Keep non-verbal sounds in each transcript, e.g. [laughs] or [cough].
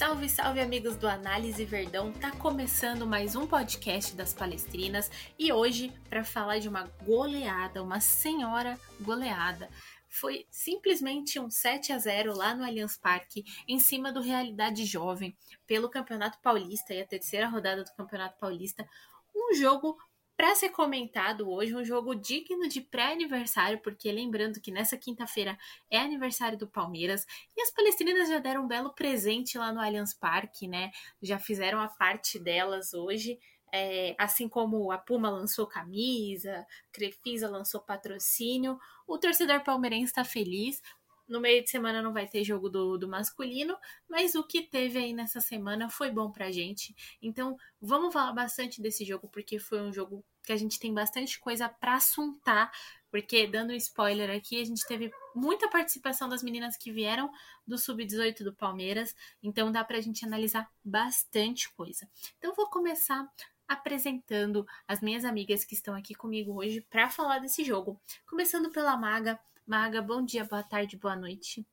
Salve, salve amigos do Análise Verdão. Tá começando mais um podcast das Palestrinas e hoje para falar de uma goleada, uma senhora goleada. Foi simplesmente um 7 a 0 lá no Allianz Parque, em cima do Realidade Jovem, pelo Campeonato Paulista e a terceira rodada do Campeonato Paulista. Um jogo para ser comentado hoje, um jogo digno de pré-aniversário, porque lembrando que nessa quinta-feira é aniversário do Palmeiras e as palestrinas já deram um belo presente lá no Allianz Parque, né? Já fizeram a parte delas hoje. É, assim como a Puma lançou camisa, Crefisa lançou patrocínio, o torcedor palmeirense está feliz no meio de semana não vai ter jogo do, do masculino, mas o que teve aí nessa semana foi bom pra gente. Então, vamos falar bastante desse jogo, porque foi um jogo que a gente tem bastante coisa para assuntar. Porque, dando spoiler aqui, a gente teve muita participação das meninas que vieram do Sub-18 do Palmeiras. Então, dá pra gente analisar bastante coisa. Então, vou começar apresentando as minhas amigas que estão aqui comigo hoje para falar desse jogo. Começando pela Maga. Maga, bom dia, boa tarde, boa noite.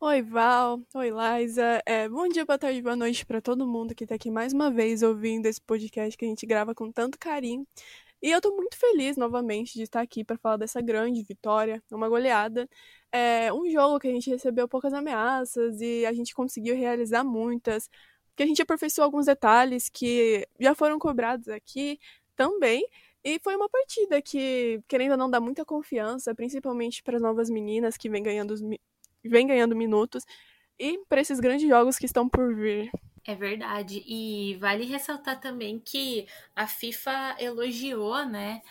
Oi, Val. Oi, Liza. É, bom dia, boa tarde, boa noite para todo mundo que está aqui mais uma vez ouvindo esse podcast que a gente grava com tanto carinho. E eu estou muito feliz novamente de estar aqui para falar dessa grande vitória, uma goleada. É um jogo que a gente recebeu poucas ameaças e a gente conseguiu realizar muitas. Que a gente aperfeiçoou alguns detalhes que já foram cobrados aqui também. E foi uma partida que, querendo ou não, dá muita confiança, principalmente para as novas meninas que vêm ganhando, vem ganhando minutos e para esses grandes jogos que estão por vir. É verdade. E vale ressaltar também que a FIFA elogiou, né,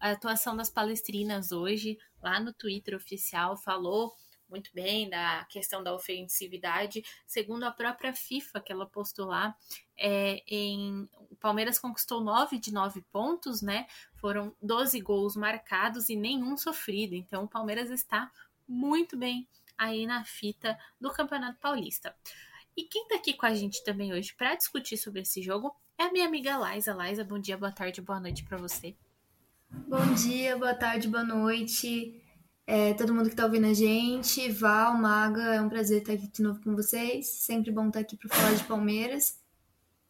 a atuação das palestrinas hoje, lá no Twitter oficial, falou muito bem da questão da ofensividade. Segundo a própria FIFA, que ela postou lá, é, em, o Palmeiras conquistou 9 de 9 pontos, né? Foram 12 gols marcados e nenhum sofrido. Então o Palmeiras está muito bem aí na fita do Campeonato Paulista. E quem tá aqui com a gente também hoje para discutir sobre esse jogo é a minha amiga Laisa. Laisa, bom dia, boa tarde, boa noite para você. Bom dia, boa tarde, boa noite é, todo mundo que está ouvindo a gente, Val, Maga, é um prazer estar aqui de novo com vocês. Sempre bom estar aqui para falar de Palmeiras.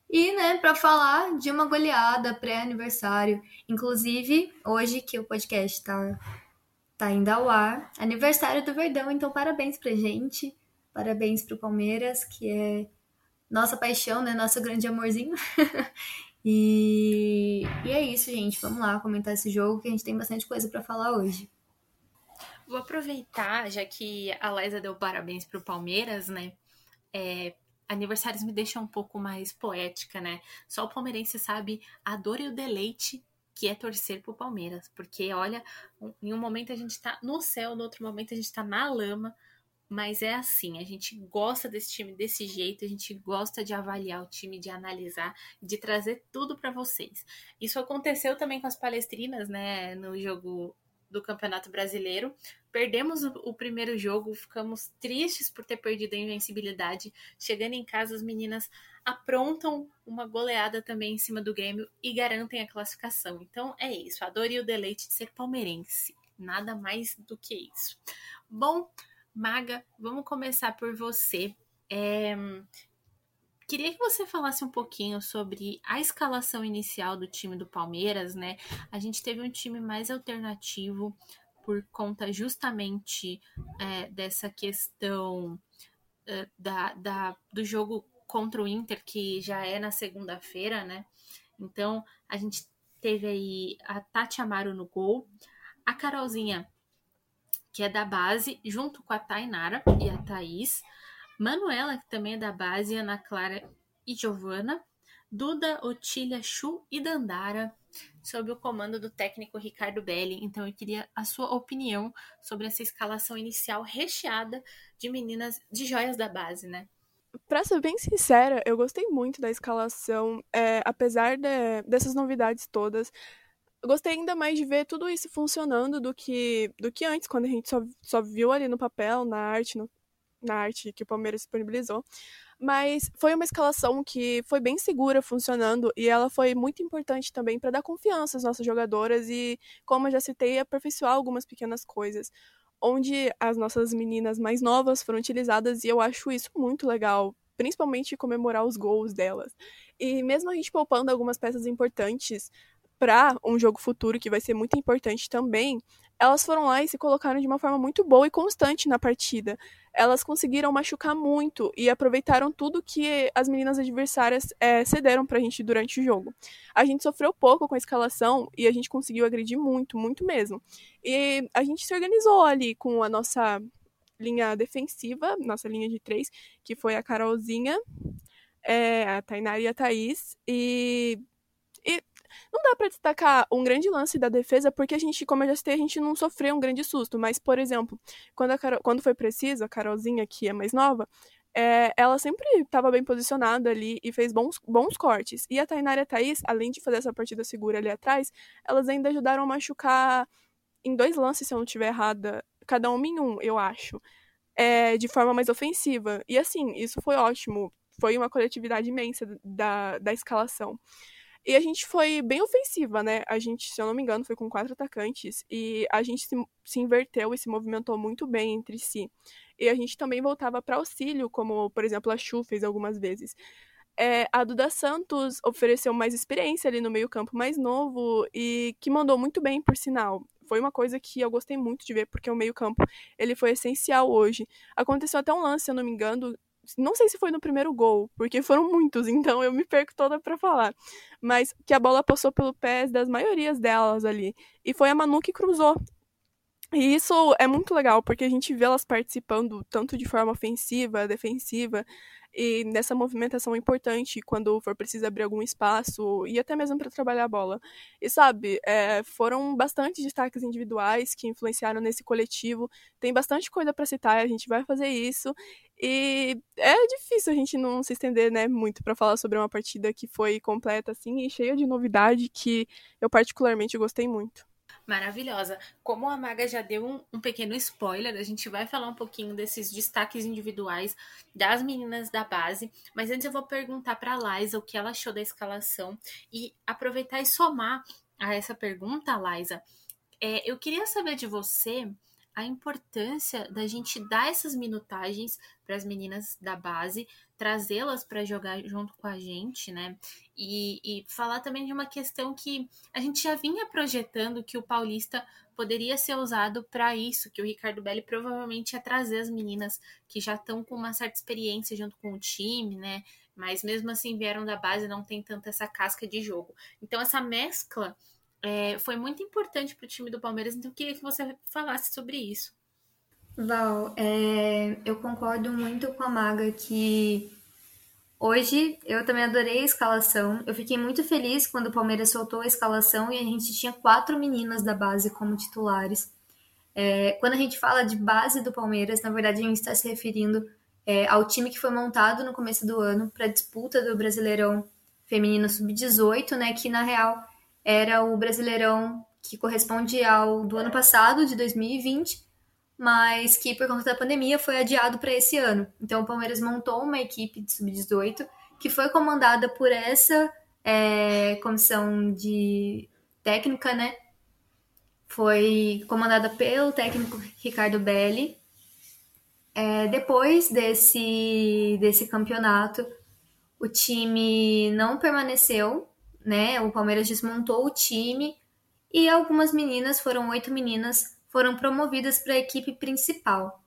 E, né, para falar de uma goleada pré-aniversário. Inclusive, hoje que o podcast está tá indo ao ar, aniversário do Verdão, então parabéns pra gente. Parabéns pro Palmeiras, que é nossa paixão, né? Nosso grande amorzinho. [laughs] e, e é isso, gente. Vamos lá comentar esse jogo que a gente tem bastante coisa para falar hoje. Vou aproveitar, já que a Liza deu parabéns pro Palmeiras, né? É, aniversários me deixam um pouco mais poética, né? Só o palmeirense sabe a dor e o deleite que é torcer pro Palmeiras. Porque, olha, em um momento a gente tá no céu, no outro momento a gente tá na lama. Mas é assim, a gente gosta desse time desse jeito, a gente gosta de avaliar o time, de analisar, de trazer tudo para vocês. Isso aconteceu também com as palestrinas, né, no jogo do Campeonato Brasileiro. Perdemos o, o, primeiro jogo, ficamos tristes por ter perdido a invencibilidade. Chegando em casa, as meninas aprontam uma goleada também em cima do Grêmio e garantem a classificação. Então é isso, a dor e o deleite de ser palmeirense. Nada mais do que isso. Bom, Maga, vamos começar por você. É, Queria que você falasse um pouquinho sobre a escalação inicial do time do Palmeiras, né? A gente teve um time mais alternativo por conta justamente é, dessa questão é, da, da, do jogo contra o Inter, que já é na segunda-feira, né? Então, a gente teve aí a Tati Amaro no gol, a Carolzinha, que é da base, junto com a Tainara e a Thaís. Manuela, que também é da base, Ana Clara e Giovana, Duda, Otília, Chu e Dandara, sob o comando do técnico Ricardo Belli. Então eu queria a sua opinião sobre essa escalação inicial recheada de meninas de joias da base, né? Pra ser bem sincera, eu gostei muito da escalação, é, apesar de, dessas novidades todas. Gostei ainda mais de ver tudo isso funcionando do que, do que antes, quando a gente só, só viu ali no papel, na arte, no, na arte que o Palmeiras disponibilizou. Mas foi uma escalação que foi bem segura funcionando e ela foi muito importante também para dar confiança às nossas jogadoras e, como eu já citei, aperfeiçoar algumas pequenas coisas. Onde as nossas meninas mais novas foram utilizadas e eu acho isso muito legal principalmente comemorar os gols delas. E mesmo a gente poupando algumas peças importantes para um jogo futuro que vai ser muito importante também, elas foram lá e se colocaram de uma forma muito boa e constante na partida. Elas conseguiram machucar muito e aproveitaram tudo que as meninas adversárias é, cederam pra gente durante o jogo. A gente sofreu pouco com a escalação e a gente conseguiu agredir muito, muito mesmo. E a gente se organizou ali com a nossa linha defensiva, nossa linha de três, que foi a Carolzinha, é, a Tainara e a Thaís. E não dá para destacar um grande lance da defesa, porque a gente, como eu já citei, a gente não sofreu um grande susto. Mas, por exemplo, quando, Carol, quando foi preciso, a Carolzinha, que é mais nova, é, ela sempre estava bem posicionada ali e fez bons, bons cortes. E a Tainara e a Thaís, além de fazer essa partida segura ali atrás, elas ainda ajudaram a machucar em dois lances, se eu não estiver errada, cada um em um, eu acho, é, de forma mais ofensiva. E assim, isso foi ótimo. Foi uma coletividade imensa da, da escalação. E a gente foi bem ofensiva, né? A gente, se eu não me engano, foi com quatro atacantes. E a gente se, se inverteu e se movimentou muito bem entre si. E a gente também voltava para auxílio, como, por exemplo, a Chu fez algumas vezes. É, a Duda Santos ofereceu mais experiência ali no meio-campo mais novo e que mandou muito bem, por sinal. Foi uma coisa que eu gostei muito de ver, porque o meio-campo ele foi essencial hoje. Aconteceu até um lance, se eu não me engano, não sei se foi no primeiro gol, porque foram muitos, [laughs] então eu me perco toda para falar. Mas que a bola passou pelo pés das maiorias delas ali. E foi a Manu que cruzou. E isso é muito legal, porque a gente vê elas participando tanto de forma ofensiva, defensiva, e nessa movimentação importante quando for preciso abrir algum espaço e até mesmo para trabalhar a bola. E sabe, é, foram bastante destaques individuais que influenciaram nesse coletivo. Tem bastante coisa para citar, a gente vai fazer isso. E é difícil a gente não se estender, né, muito para falar sobre uma partida que foi completa assim e cheia de novidade que eu particularmente gostei muito. Maravilhosa. Como a Maga já deu um, um, pequeno spoiler, a gente vai falar um pouquinho desses destaques individuais das meninas da base. Mas antes eu vou perguntar para a Liza o que ela achou da escalação e aproveitar e somar a essa pergunta, Liza. É, eu queria saber de você a importância da gente dar essas minutagens para as meninas da base, trazê-las para jogar junto com a gente, né? E, e, falar também de uma questão que a gente já vinha projetando que o Paulista poderia ser usado para isso, que o Ricardo Belli provavelmente ia trazer as meninas que já estão com uma certa experiência junto com o time, né? Mas mesmo assim vieram da base, não tem tanta essa casca de jogo. Então essa mescla é, foi muito importante para o time do Palmeiras, então eu queria que você falasse sobre isso. Val, é, eu concordo muito com a Maga que hoje eu também adorei a escalação. Eu fiquei muito feliz quando o Palmeiras soltou a escalação e a gente tinha quatro meninas da base como titulares. É, quando a gente fala de base do Palmeiras, na verdade a gente está se referindo é, ao time que foi montado no começo do ano para a disputa do Brasileirão Feminino Sub-18, né? Que na real era o Brasileirão que corresponde ao do ano passado, de 2020, mas que por conta da pandemia foi adiado para esse ano. Então o Palmeiras montou uma equipe de sub-18 que foi comandada por essa é, comissão de técnica, né? Foi comandada pelo técnico Ricardo Belli. É, depois desse, desse campeonato, o time não permaneceu né? O Palmeiras desmontou o time e algumas meninas, foram oito meninas, foram promovidas para a equipe principal.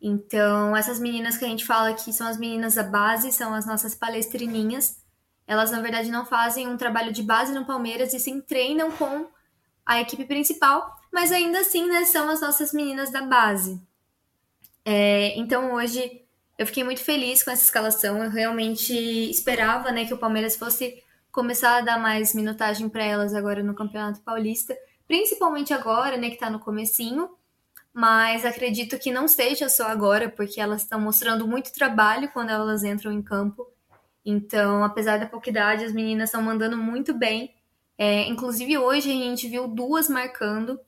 Então, essas meninas que a gente fala que são as meninas da base, são as nossas palestrininhas. Elas, na verdade, não fazem um trabalho de base no Palmeiras e sim treinam com a equipe principal, mas ainda assim, né, são as nossas meninas da base. É, então, hoje, eu fiquei muito feliz com essa escalação. Eu realmente esperava, né, que o Palmeiras fosse começar a dar mais minutagem para elas agora no Campeonato Paulista, principalmente agora, né, que está no comecinho, mas acredito que não seja só agora, porque elas estão mostrando muito trabalho quando elas entram em campo. Então, apesar da pouca idade, as meninas estão mandando muito bem. É, inclusive hoje a gente viu duas marcando.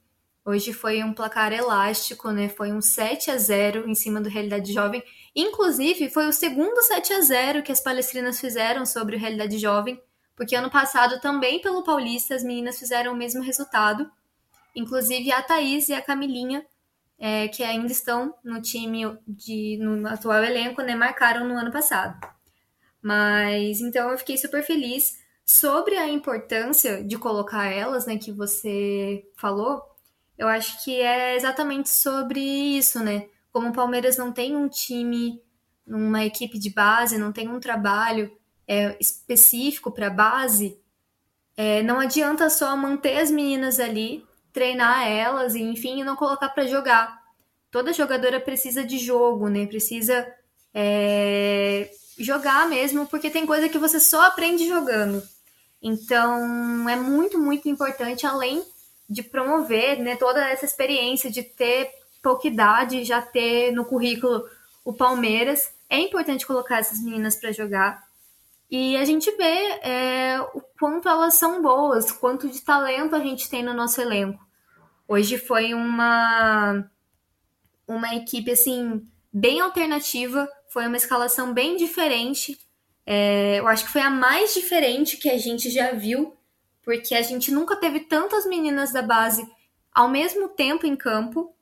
Hoje foi um placar elástico, né? Foi um 7 a 0 em cima do Realidade Jovem. Inclusive, foi o segundo 7 a 0 que as palestrinas fizeram sobre o Realidade Jovem porque ano passado também pelo Paulista as meninas fizeram o mesmo resultado. Inclusive a Thaís e a Camilinha é, que ainda estão no time de no atual elenco, né, marcaram no ano passado. Mas então eu fiquei super feliz sobre a importância de colocar elas, né, que você falou. Eu acho que é exatamente sobre isso, né? Como o Palmeiras não tem um time, uma equipe de base, não tem um trabalho é, específico para base, é, não adianta só manter as meninas ali treinar elas e, enfim, não colocar para jogar. Toda jogadora precisa de jogo, né? Precisa é, jogar mesmo, porque tem coisa que você só aprende jogando. Então, é muito, muito importante, além de promover né, toda essa experiência de ter pouca idade, já ter no currículo o Palmeiras, é importante colocar essas meninas para jogar. E a gente vê é, o quanto elas são boas, quanto de talento a gente tem no nosso elenco. Hoje foi uma uma equipe assim bem alternativa, foi uma escalação bem diferente. É, eu acho que foi a mais diferente que a gente já viu, porque a gente nunca teve tantas meninas da base ao mesmo tempo em campo.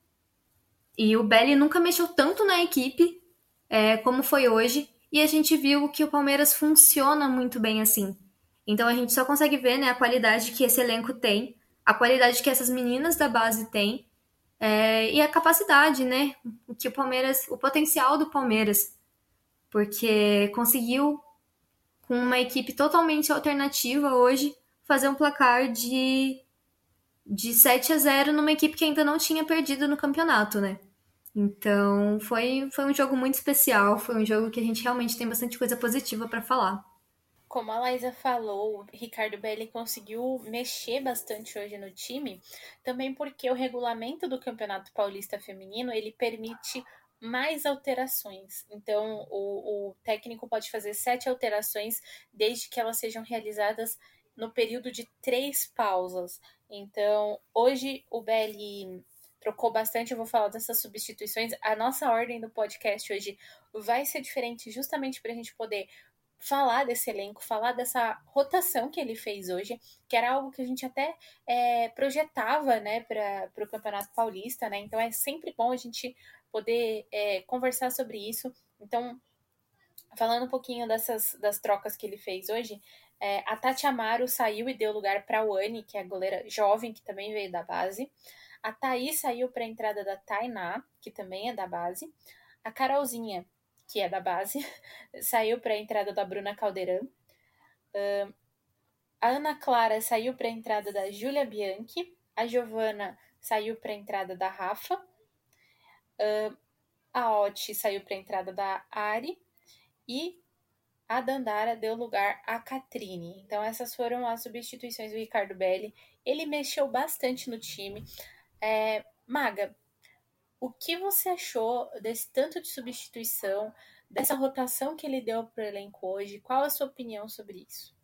E o Belly nunca mexeu tanto na equipe é, como foi hoje. E a gente viu que o Palmeiras funciona muito bem assim. Então a gente só consegue ver né, a qualidade que esse elenco tem, a qualidade que essas meninas da base têm é, e a capacidade, né? Que o Palmeiras, o potencial do Palmeiras, porque conseguiu com uma equipe totalmente alternativa hoje fazer um placar de de 7 a 0 numa equipe que ainda não tinha perdido no campeonato, né? Então, foi, foi um jogo muito especial, foi um jogo que a gente realmente tem bastante coisa positiva para falar. Como a Laísa falou, Ricardo Belli conseguiu mexer bastante hoje no time, também porque o regulamento do Campeonato Paulista Feminino, ele permite mais alterações. Então, o, o técnico pode fazer sete alterações, desde que elas sejam realizadas no período de três pausas. Então, hoje o Belli trocou bastante. Eu vou falar dessas substituições. A nossa ordem do podcast hoje vai ser diferente, justamente para a gente poder falar desse elenco, falar dessa rotação que ele fez hoje, que era algo que a gente até é, projetava, né, para o Campeonato Paulista, né? Então é sempre bom a gente poder é, conversar sobre isso. Então, falando um pouquinho dessas das trocas que ele fez hoje, é, a Tati Amaro saiu e deu lugar para a Wani, que é a goleira jovem que também veio da base. A Thaís saiu para a entrada da Tainá, que também é da base. A Carolzinha, que é da base, [laughs] saiu para a entrada da Bruna Caldeirão. Uh, a Ana Clara saiu para a entrada da Júlia Bianchi. A Giovana saiu para a entrada da Rafa. Uh, a Oti saiu para a entrada da Ari. E a Dandara deu lugar à Catrine. Então, essas foram as substituições do Ricardo Belli. Ele mexeu bastante no time. É, Maga, o que você achou desse tanto de substituição, dessa rotação que ele deu para o elenco hoje? Qual a sua opinião sobre isso?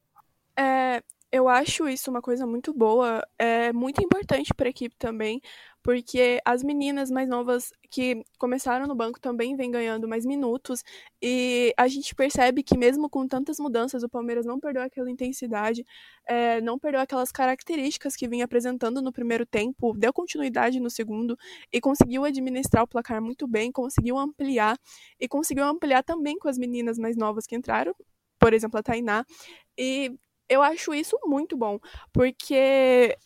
É, eu acho isso uma coisa muito boa, é muito importante para a equipe também, porque as meninas mais novas que começaram no banco também vêm ganhando mais minutos e a gente percebe que mesmo com tantas mudanças o Palmeiras não perdeu aquela intensidade, é, não perdeu aquelas características que vinha apresentando no primeiro tempo, deu continuidade no segundo e conseguiu administrar o placar muito bem, conseguiu ampliar e conseguiu ampliar também com as meninas mais novas que entraram, por exemplo a Tainá e eu acho isso muito bom, porque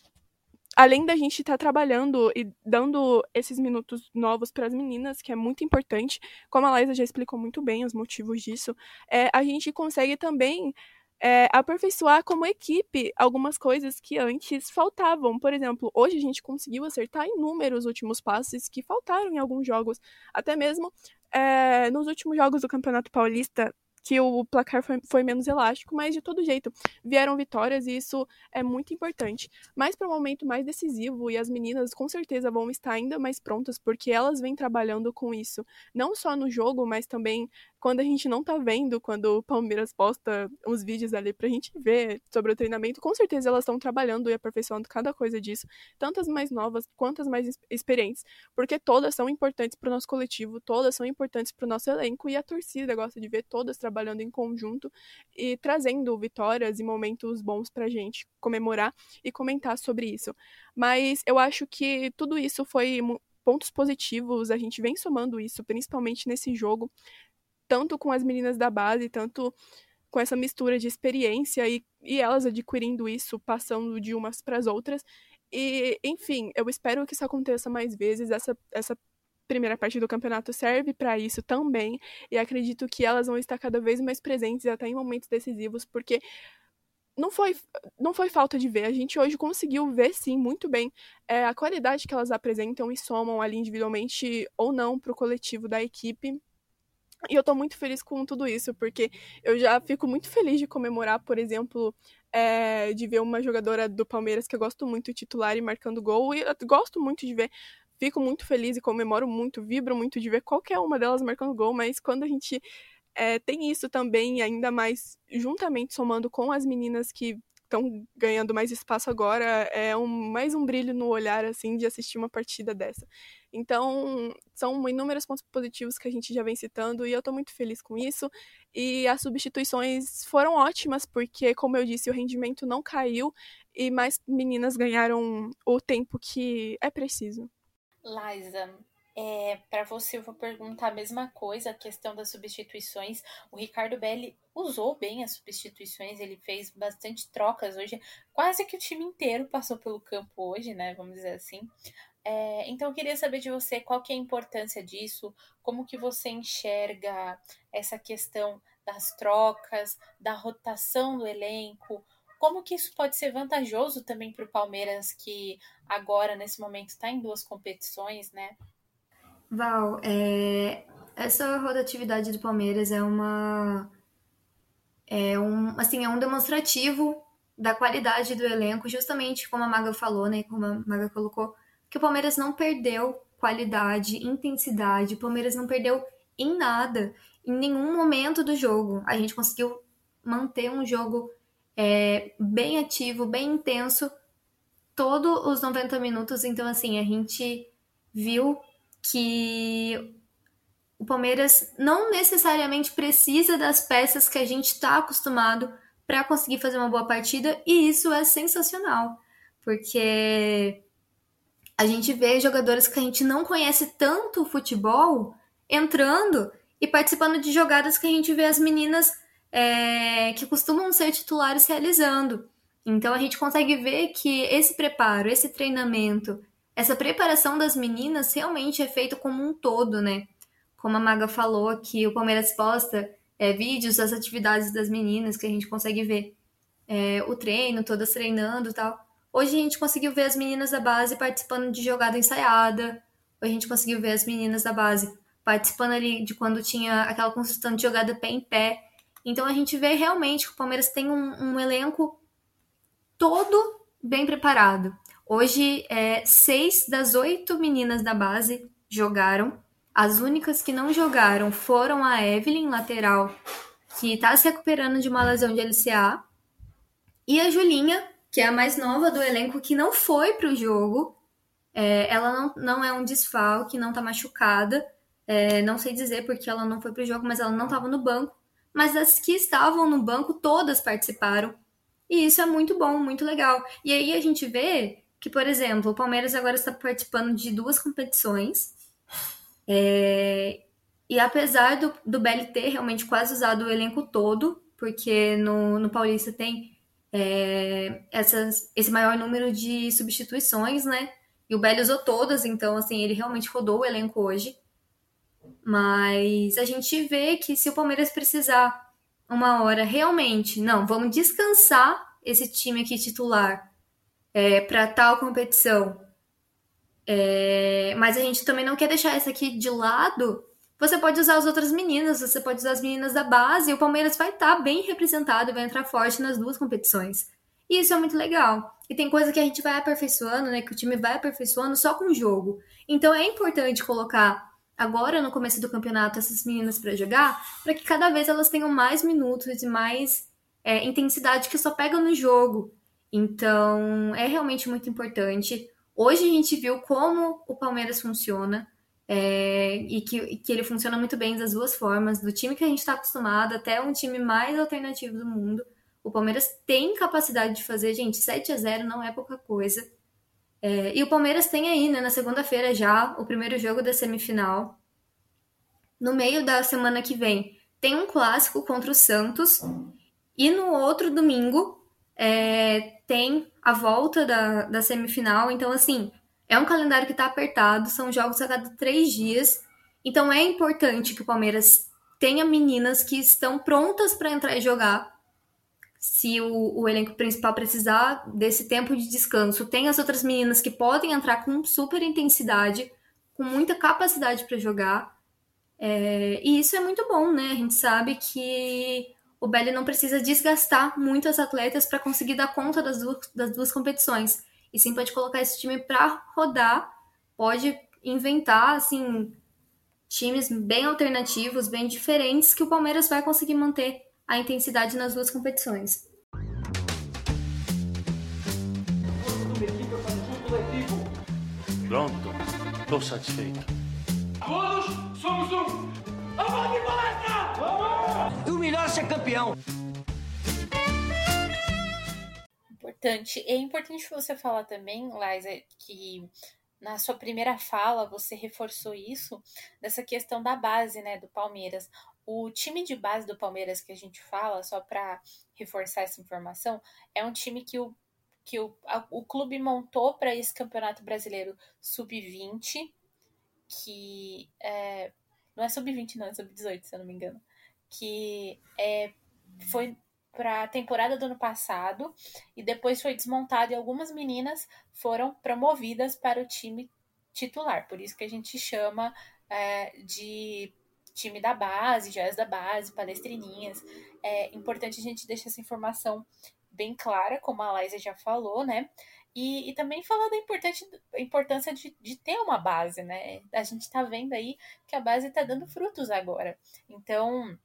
além da gente estar tá trabalhando e dando esses minutos novos para as meninas, que é muito importante, como a Laísa já explicou muito bem os motivos disso, é, a gente consegue também é, aperfeiçoar como equipe algumas coisas que antes faltavam. Por exemplo, hoje a gente conseguiu acertar inúmeros últimos passes que faltaram em alguns jogos. Até mesmo é, nos últimos jogos do Campeonato Paulista, que o placar foi, foi, menos elástico, mas de todo jeito vieram vitórias e isso é muito importante. Mas para o momento mais decisivo, e as meninas com certeza vão estar ainda mais prontas, porque elas vêm trabalhando com isso, não só no jogo, mas também quando a gente não tá vendo, quando o Palmeiras posta uns vídeos ali pra gente ver sobre o treinamento, com certeza elas estão trabalhando e aperfeiçoando cada coisa disso, tanto as mais novas quanto as mais experientes, porque todas são importantes pro nosso coletivo, todas são importantes pro nosso elenco e a torcida gosta de ver todas trabalhando em conjunto e trazendo vitórias e momentos bons pra gente comemorar e comentar sobre isso. Mas eu acho que tudo isso foi pontos positivos, a gente vem somando isso, principalmente nesse jogo, tanto com as meninas da base, tanto com essa mistura de experiência e, e elas adquirindo isso, passando de umas para as outras. E, enfim, eu espero que isso aconteça mais vezes. Essa, essa primeira parte do campeonato serve para isso também. E acredito que elas vão estar cada vez mais presentes até em momentos decisivos, porque não foi, não foi falta de ver. A gente hoje conseguiu ver, sim, muito bem é, a qualidade que elas apresentam e somam ali individualmente ou não para o coletivo da equipe. E eu tô muito feliz com tudo isso, porque eu já fico muito feliz de comemorar, por exemplo, é, de ver uma jogadora do Palmeiras que eu gosto muito titular e marcando gol. E eu gosto muito de ver, fico muito feliz e comemoro muito, vibro muito de ver qualquer uma delas marcando gol, mas quando a gente é, tem isso também, ainda mais juntamente somando com as meninas que estão ganhando mais espaço agora, é um, mais um brilho no olhar, assim, de assistir uma partida dessa. Então, são inúmeros pontos positivos que a gente já vem citando e eu estou muito feliz com isso. E as substituições foram ótimas, porque, como eu disse, o rendimento não caiu e mais meninas ganharam o tempo que é preciso. Liza, é, para você, eu vou perguntar a mesma coisa, a questão das substituições. O Ricardo Belli usou bem as substituições, ele fez bastante trocas hoje. Quase que o time inteiro passou pelo campo hoje, né? Vamos dizer assim. É, então eu queria saber de você qual que é a importância disso, como que você enxerga essa questão das trocas, da rotação do elenco, como que isso pode ser vantajoso também para o Palmeiras, que agora, nesse momento, está em duas competições, né? Val, é, essa rotatividade do Palmeiras é uma é um assim é um demonstrativo da qualidade do elenco, justamente como a Maga falou, né, como a Maga colocou, que o Palmeiras não perdeu qualidade, intensidade, o Palmeiras não perdeu em nada, em nenhum momento do jogo. A gente conseguiu manter um jogo é, bem ativo, bem intenso, todos os 90 minutos. Então, assim, a gente viu que o Palmeiras não necessariamente precisa das peças que a gente está acostumado para conseguir fazer uma boa partida, e isso é sensacional, porque a gente vê jogadores que a gente não conhece tanto o futebol entrando e participando de jogadas que a gente vê as meninas é, que costumam ser titulares realizando. Então a gente consegue ver que esse preparo, esse treinamento, essa preparação das meninas realmente é feito como um todo, né? Como a Maga falou, que o Palmeiras posta é, vídeos das atividades das meninas, que a gente consegue ver é, o treino, todas treinando e tal. Hoje a gente conseguiu ver as meninas da base participando de jogada ensaiada. Hoje a gente conseguiu ver as meninas da base participando ali de quando tinha aquela consistente jogada pé em pé. Então a gente vê realmente que o Palmeiras tem um, um elenco todo bem preparado. Hoje, é, seis das oito meninas da base jogaram. As únicas que não jogaram foram a Evelyn, lateral, que está se recuperando de uma lesão de LCA, e a Julinha, que é a mais nova do elenco, que não foi para o jogo. É, ela não, não é um desfalque, não está machucada. É, não sei dizer porque ela não foi para o jogo, mas ela não estava no banco. Mas as que estavam no banco, todas participaram. E isso é muito bom, muito legal. E aí a gente vê que, por exemplo, o Palmeiras agora está participando de duas competições. É, e apesar do, do BLT realmente quase usado o elenco todo, porque no, no Paulista tem é, essas, esse maior número de substituições, né? E o Belli usou todas, então, assim, ele realmente rodou o elenco hoje. Mas a gente vê que se o Palmeiras precisar uma hora realmente, não, vamos descansar esse time aqui titular é, para tal competição. É, mas a gente também não quer deixar essa aqui de lado. Você pode usar as outras meninas, você pode usar as meninas da base, e o Palmeiras vai estar tá bem representado vai entrar forte nas duas competições. E isso é muito legal. E tem coisa que a gente vai aperfeiçoando, né? Que o time vai aperfeiçoando só com o jogo. Então é importante colocar agora no começo do campeonato essas meninas para jogar, para que cada vez elas tenham mais minutos e mais é, intensidade que só pega no jogo. Então, é realmente muito importante. Hoje a gente viu como o Palmeiras funciona é, e que, que ele funciona muito bem das duas formas, do time que a gente está acostumado até um time mais alternativo do mundo. O Palmeiras tem capacidade de fazer, gente, 7 a 0 não é pouca coisa. É, e o Palmeiras tem aí, né, na segunda-feira já, o primeiro jogo da semifinal. No meio da semana que vem, tem um clássico contra o Santos. E no outro domingo, é, tem a volta da, da semifinal. Então, assim, é um calendário que está apertado, são jogos a cada três dias. Então, é importante que o Palmeiras tenha meninas que estão prontas para entrar e jogar se o, o, elenco principal precisar desse tempo de descanso. Tem as outras meninas que podem entrar com super intensidade, com muita capacidade para jogar. É, e isso é muito bom, né? A gente sabe que o Belly não precisa desgastar muito as atletas para conseguir dar conta das duas, das duas competições. E sim pode colocar esse time para rodar, pode inventar assim times bem alternativos, bem diferentes que o Palmeiras vai conseguir manter a intensidade nas duas competições. Pronto, estou satisfeito. Todos somos um. Vamos de palestra! Vamos! O melhor é ser campeão. Importante. É importante você falar também, Liza, que na sua primeira fala você reforçou isso, dessa questão da base, né, do Palmeiras. O time de base do Palmeiras que a gente fala, só para reforçar essa informação, é um time que o, que o, a, o clube montou para esse Campeonato Brasileiro Sub-20, que é, não é Sub-20, não, é Sub-18, se eu não me engano, que é, foi para a temporada do ano passado e depois foi desmontado e algumas meninas foram promovidas para o time titular. Por isso que a gente chama é, de time da base, joias da base, palestrininhas. É importante a gente deixar essa informação bem clara, como a Laísa já falou, né? E, e também falar da importância de, de, ter uma base, né? A gente está vendo aí que a base está dando frutos agora. Então,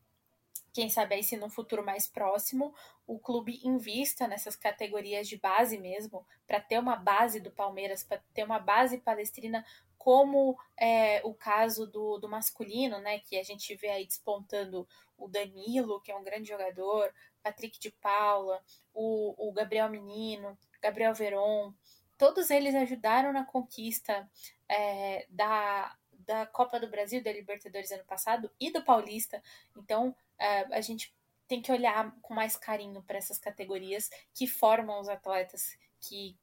quem sabe aí se no futuro mais próximo o clube invista nessas categorias de base mesmo, para ter uma base do Palmeiras, para ter uma base palestrina como é, o caso do, do masculino, né, que a gente vê aí despontando o Danilo, que é um grande jogador, Patrick de Paula, o, o Gabriel Menino, Gabriel Veron, todos eles ajudaram na conquista é, da, da Copa do Brasil, da Libertadores ano passado e do Paulista. Então, é, a gente tem que olhar com mais carinho para essas categorias que formam os atletas que,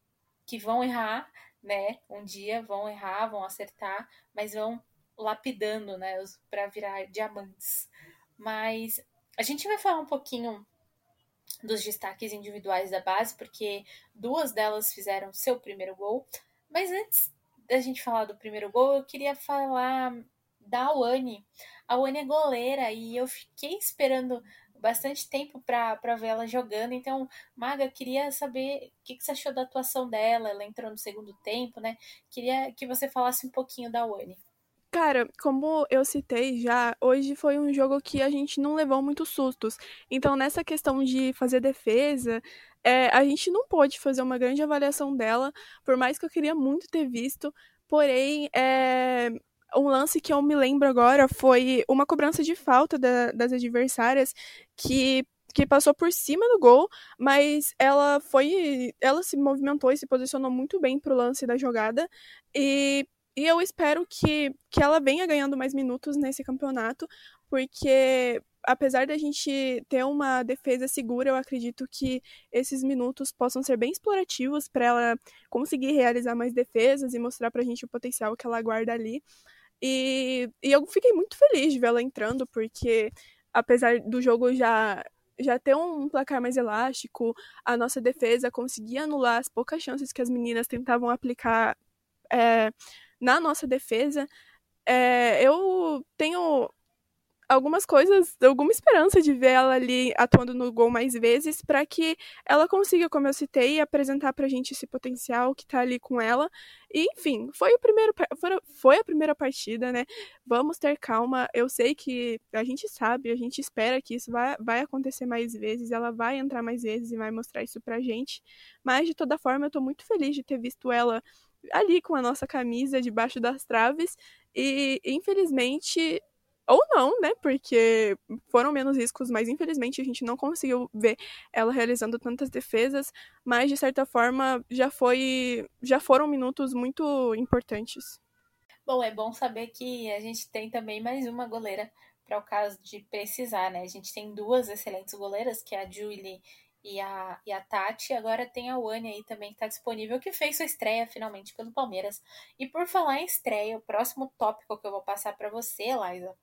que vão errar, né? Um dia vão errar, vão acertar, mas vão lapidando, né? Para virar diamantes. Mas a gente vai falar um pouquinho dos destaques individuais da base, porque duas delas fizeram seu primeiro gol. Mas antes da gente falar do primeiro gol, eu queria falar da Awane. A Awane é goleira e eu fiquei esperando bastante tempo para ver ela jogando. Então, Maga, queria saber o que, que, você achou da atuação dela. Ela entrou no segundo tempo, né? Queria que você falasse um pouquinho da Wani. Cara, como eu citei já, hoje foi um jogo que a gente não levou muitos sustos. Então, nessa questão de fazer defesa, é, a gente não pôde fazer uma grande avaliação dela, por mais que eu queria muito ter visto. Porém, é, um lance que eu me lembro agora foi uma cobrança de falta da, das adversárias que que passou por cima do gol, mas ela foi, ela se movimentou e se posicionou muito bem pro lance da jogada e, e eu espero que, que ela venha ganhando mais minutos nesse campeonato, porque apesar da gente ter uma defesa segura, eu acredito que esses minutos possam ser bem explorativos para ela conseguir realizar mais defesas e mostrar pra gente o potencial que ela guarda ali. E, e eu fiquei muito feliz de vê-la entrando, porque apesar do jogo já já ter um placar mais elástico, a nossa defesa conseguia anular as poucas chances que as meninas tentavam aplicar é, na nossa defesa. É, eu tenho algumas coisas, alguma esperança de ver ela ali atuando no gol mais vezes, para que ela consiga, como eu citei, apresentar pra gente esse potencial que tá ali com ela. E, enfim, foi o primeiro foi a primeira partida, né? Vamos ter calma. Eu sei que a gente sabe, a gente espera que isso vai, vai acontecer mais vezes, ela vai entrar mais vezes e vai mostrar isso pra gente. Mas de toda forma, eu tô muito feliz de ter visto ela ali com a nossa camisa debaixo das traves. E infelizmente Ou não, né? Porque foram menos riscos, mas infelizmente a gente não conseguiu ver ela realizando tantas defesas, mas de certa forma já foi já foram minutos muito importantes. Bom, é bom saber que a gente tem também mais uma goleira para o caso de precisar, né? A gente tem duas excelentes goleiras, que é a Julie e a, e a Tati. Agora tem a Wani aí também que está disponível, que fez sua estreia finalmente pelo Palmeiras. E por falar em estreia, o próximo tópico que eu vou passar para você, Liza,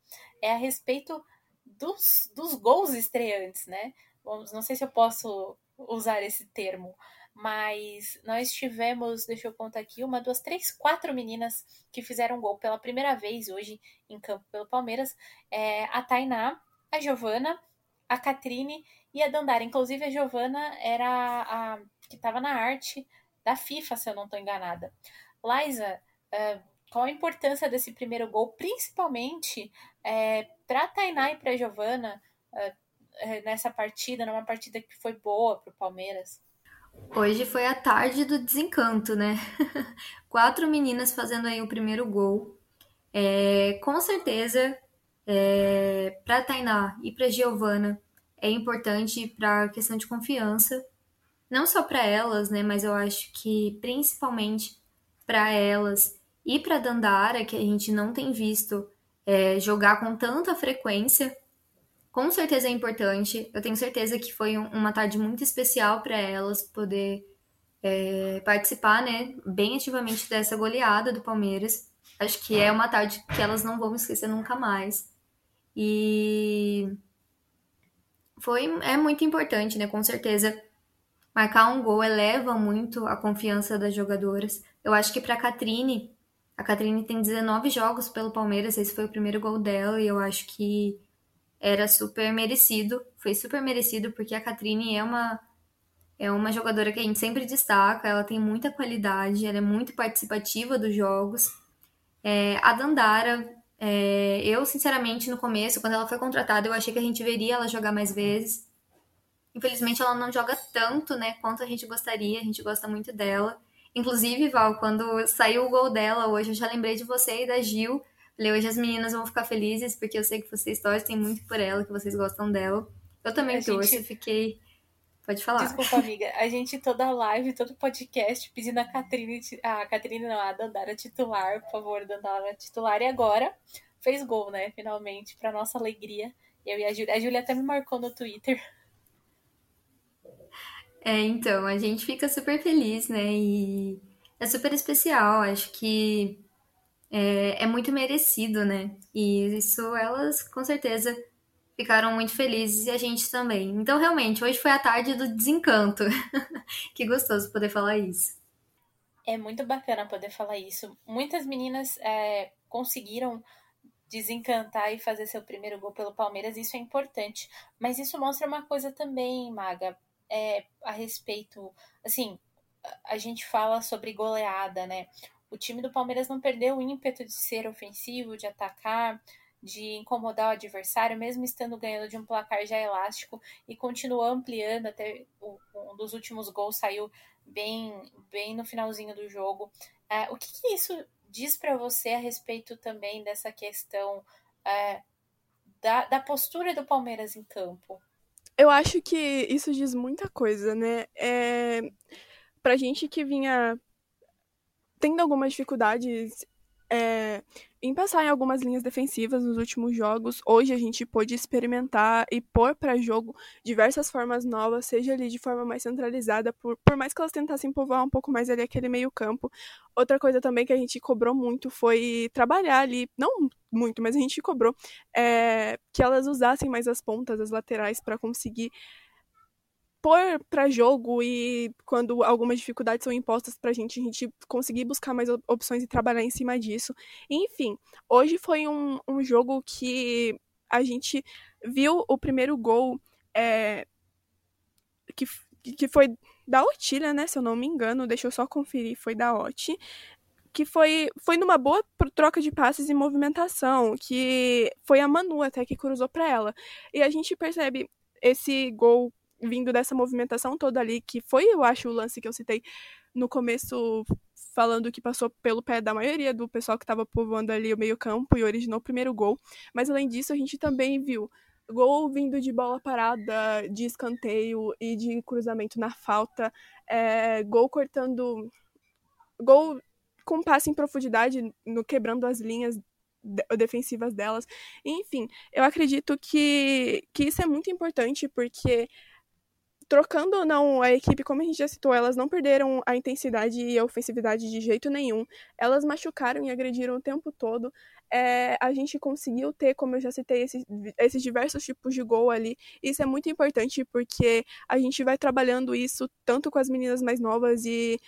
é a respeito dos, dos gols estreantes, né? Não sei se eu posso usar esse termo, mas nós tivemos, deixa eu contar aqui, uma, duas, três, quatro meninas que fizeram gol pela primeira vez hoje em campo pelo Palmeiras. É, a Tainá, a Giovana, a Catrine e a Dandara. Inclusive, a Giovana era a que estava na arte da FIFA, se eu não estou enganada. Liza, uh, qual a importância desse primeiro gol, principalmente é, para a Tainá e para a Giovana uh, nessa partida, numa partida que foi boa para o Palmeiras? Hoje foi a tarde do desencanto, né? [laughs] Quatro meninas fazendo aí o primeiro gol. É, com certeza, é, para Tainá e para Giovana, é importante para a questão de confiança, não só para elas, né, mas eu acho que principalmente para elas e para Dandara, que a gente não tem visto é, jogar com tanta frequência, com certeza é importante. Eu tenho certeza que foi uma tarde muito especial para elas poder é, participar, né, bem ativamente dessa goleada do Palmeiras. Acho que é uma tarde que elas não vão esquecer nunca mais. E foi é muito importante, né? Com certeza marcar um gol eleva muito a confiança das jogadoras. Eu acho que para a Catrine, a Catrine tem 19 jogos pelo Palmeiras, esse foi o primeiro gol dela e eu acho que era super merecido, foi super merecido porque a Catrine é uma é uma jogadora que a gente sempre destaca, ela tem muita qualidade, ela é muito participativa dos jogos. É, a Dandara é, eu, sinceramente, no começo, quando ela foi contratada, eu achei que a gente veria ela jogar mais vezes. Infelizmente, ela não joga tanto, né, quanto a gente gostaria. A gente gosta muito dela. Inclusive, Val, quando saiu o gol dela hoje, eu já lembrei de você e da Gil. Falei, hoje as meninas vão ficar felizes, porque eu sei que vocês torcem muito por ela, que vocês gostam dela. Eu também a torço, gente... fiquei Pode falar. Desculpa, amiga. A gente toda live, todo podcast pedindo a Catrine, a Catrine não, a Dandara titular, por favor, Dandara titular. E agora fez gol, né? Finalmente, para nossa alegria. Eu e a Júlia. A Júlia até me marcou no Twitter. É, então, a gente fica super feliz, né? E é super especial. Acho que é, é muito merecido, né? E isso elas, com certeza, ficaram muito felizes e a gente também. Então, realmente, hoje foi a tarde do desencanto. [laughs] que gostoso poder falar isso. É muito bacana poder falar isso. Muitas meninas é, conseguiram desencantar e fazer seu primeiro gol pelo Palmeiras, isso é importante. Mas isso mostra uma coisa também, Maga, é, a respeito. Assim, a gente fala sobre goleada, né? O time do Palmeiras não perdeu o ímpeto de ser ofensivo, de atacar, de incomodar o adversário, mesmo estando ganhando de um placar já elástico e continuou ampliando até o, um dos últimos gols saiu bem bem no finalzinho do jogo. É, o que, que, isso diz para você a respeito também dessa questão é, da, da postura do Palmeiras em campo? Eu acho que isso diz muita coisa, né? É, pra gente que vinha tendo algumas dificuldades é, em passar em algumas linhas defensivas nos últimos jogos, hoje a gente pôde experimentar e pôr para jogo diversas formas novas, seja ali de forma mais centralizada, por, por mais que elas tentassem povoar um pouco mais ali aquele meio campo. Outra coisa também que a gente cobrou muito foi trabalhar ali, não muito, mas a gente cobrou, é, que elas usassem mais as pontas, as laterais, para conseguir pôr para jogo e quando algumas dificuldades são impostas para a gente, a gente conseguir buscar mais opções e trabalhar em cima disso. Enfim, hoje foi um, um jogo que a gente viu o primeiro gol é, que, que foi da Otília, né? Se eu não me engano, deixa eu só conferir, foi da Oti. Que foi, foi numa boa troca de passes e movimentação, que foi a Manu até que cruzou para ela. E a gente percebe esse gol vindo dessa movimentação toda ali, que foi, eu acho, o lance que eu citei no começo, falando que passou pelo pé da maioria do pessoal que estava povoando ali o meio-campo e originou o primeiro gol. Mas além disso, a gente também viu gol vindo de bola parada, de escanteio e de cruzamento na falta, é, gol cortando. gol com passe em profundidade, no, quebrando as linhas defensivas delas. Enfim, eu acredito que, que isso é muito importante porque trocando ou não a equipe, como a gente já citou, elas não perderam a intensidade e a ofensividade de jeito nenhum. Elas machucaram e agrediram o tempo todo. É, a gente conseguiu ter, como eu já citei, esses, esses diversos tipos de gol ali. Isso é muito importante porque a gente vai trabalhando isso tanto com as meninas mais novas e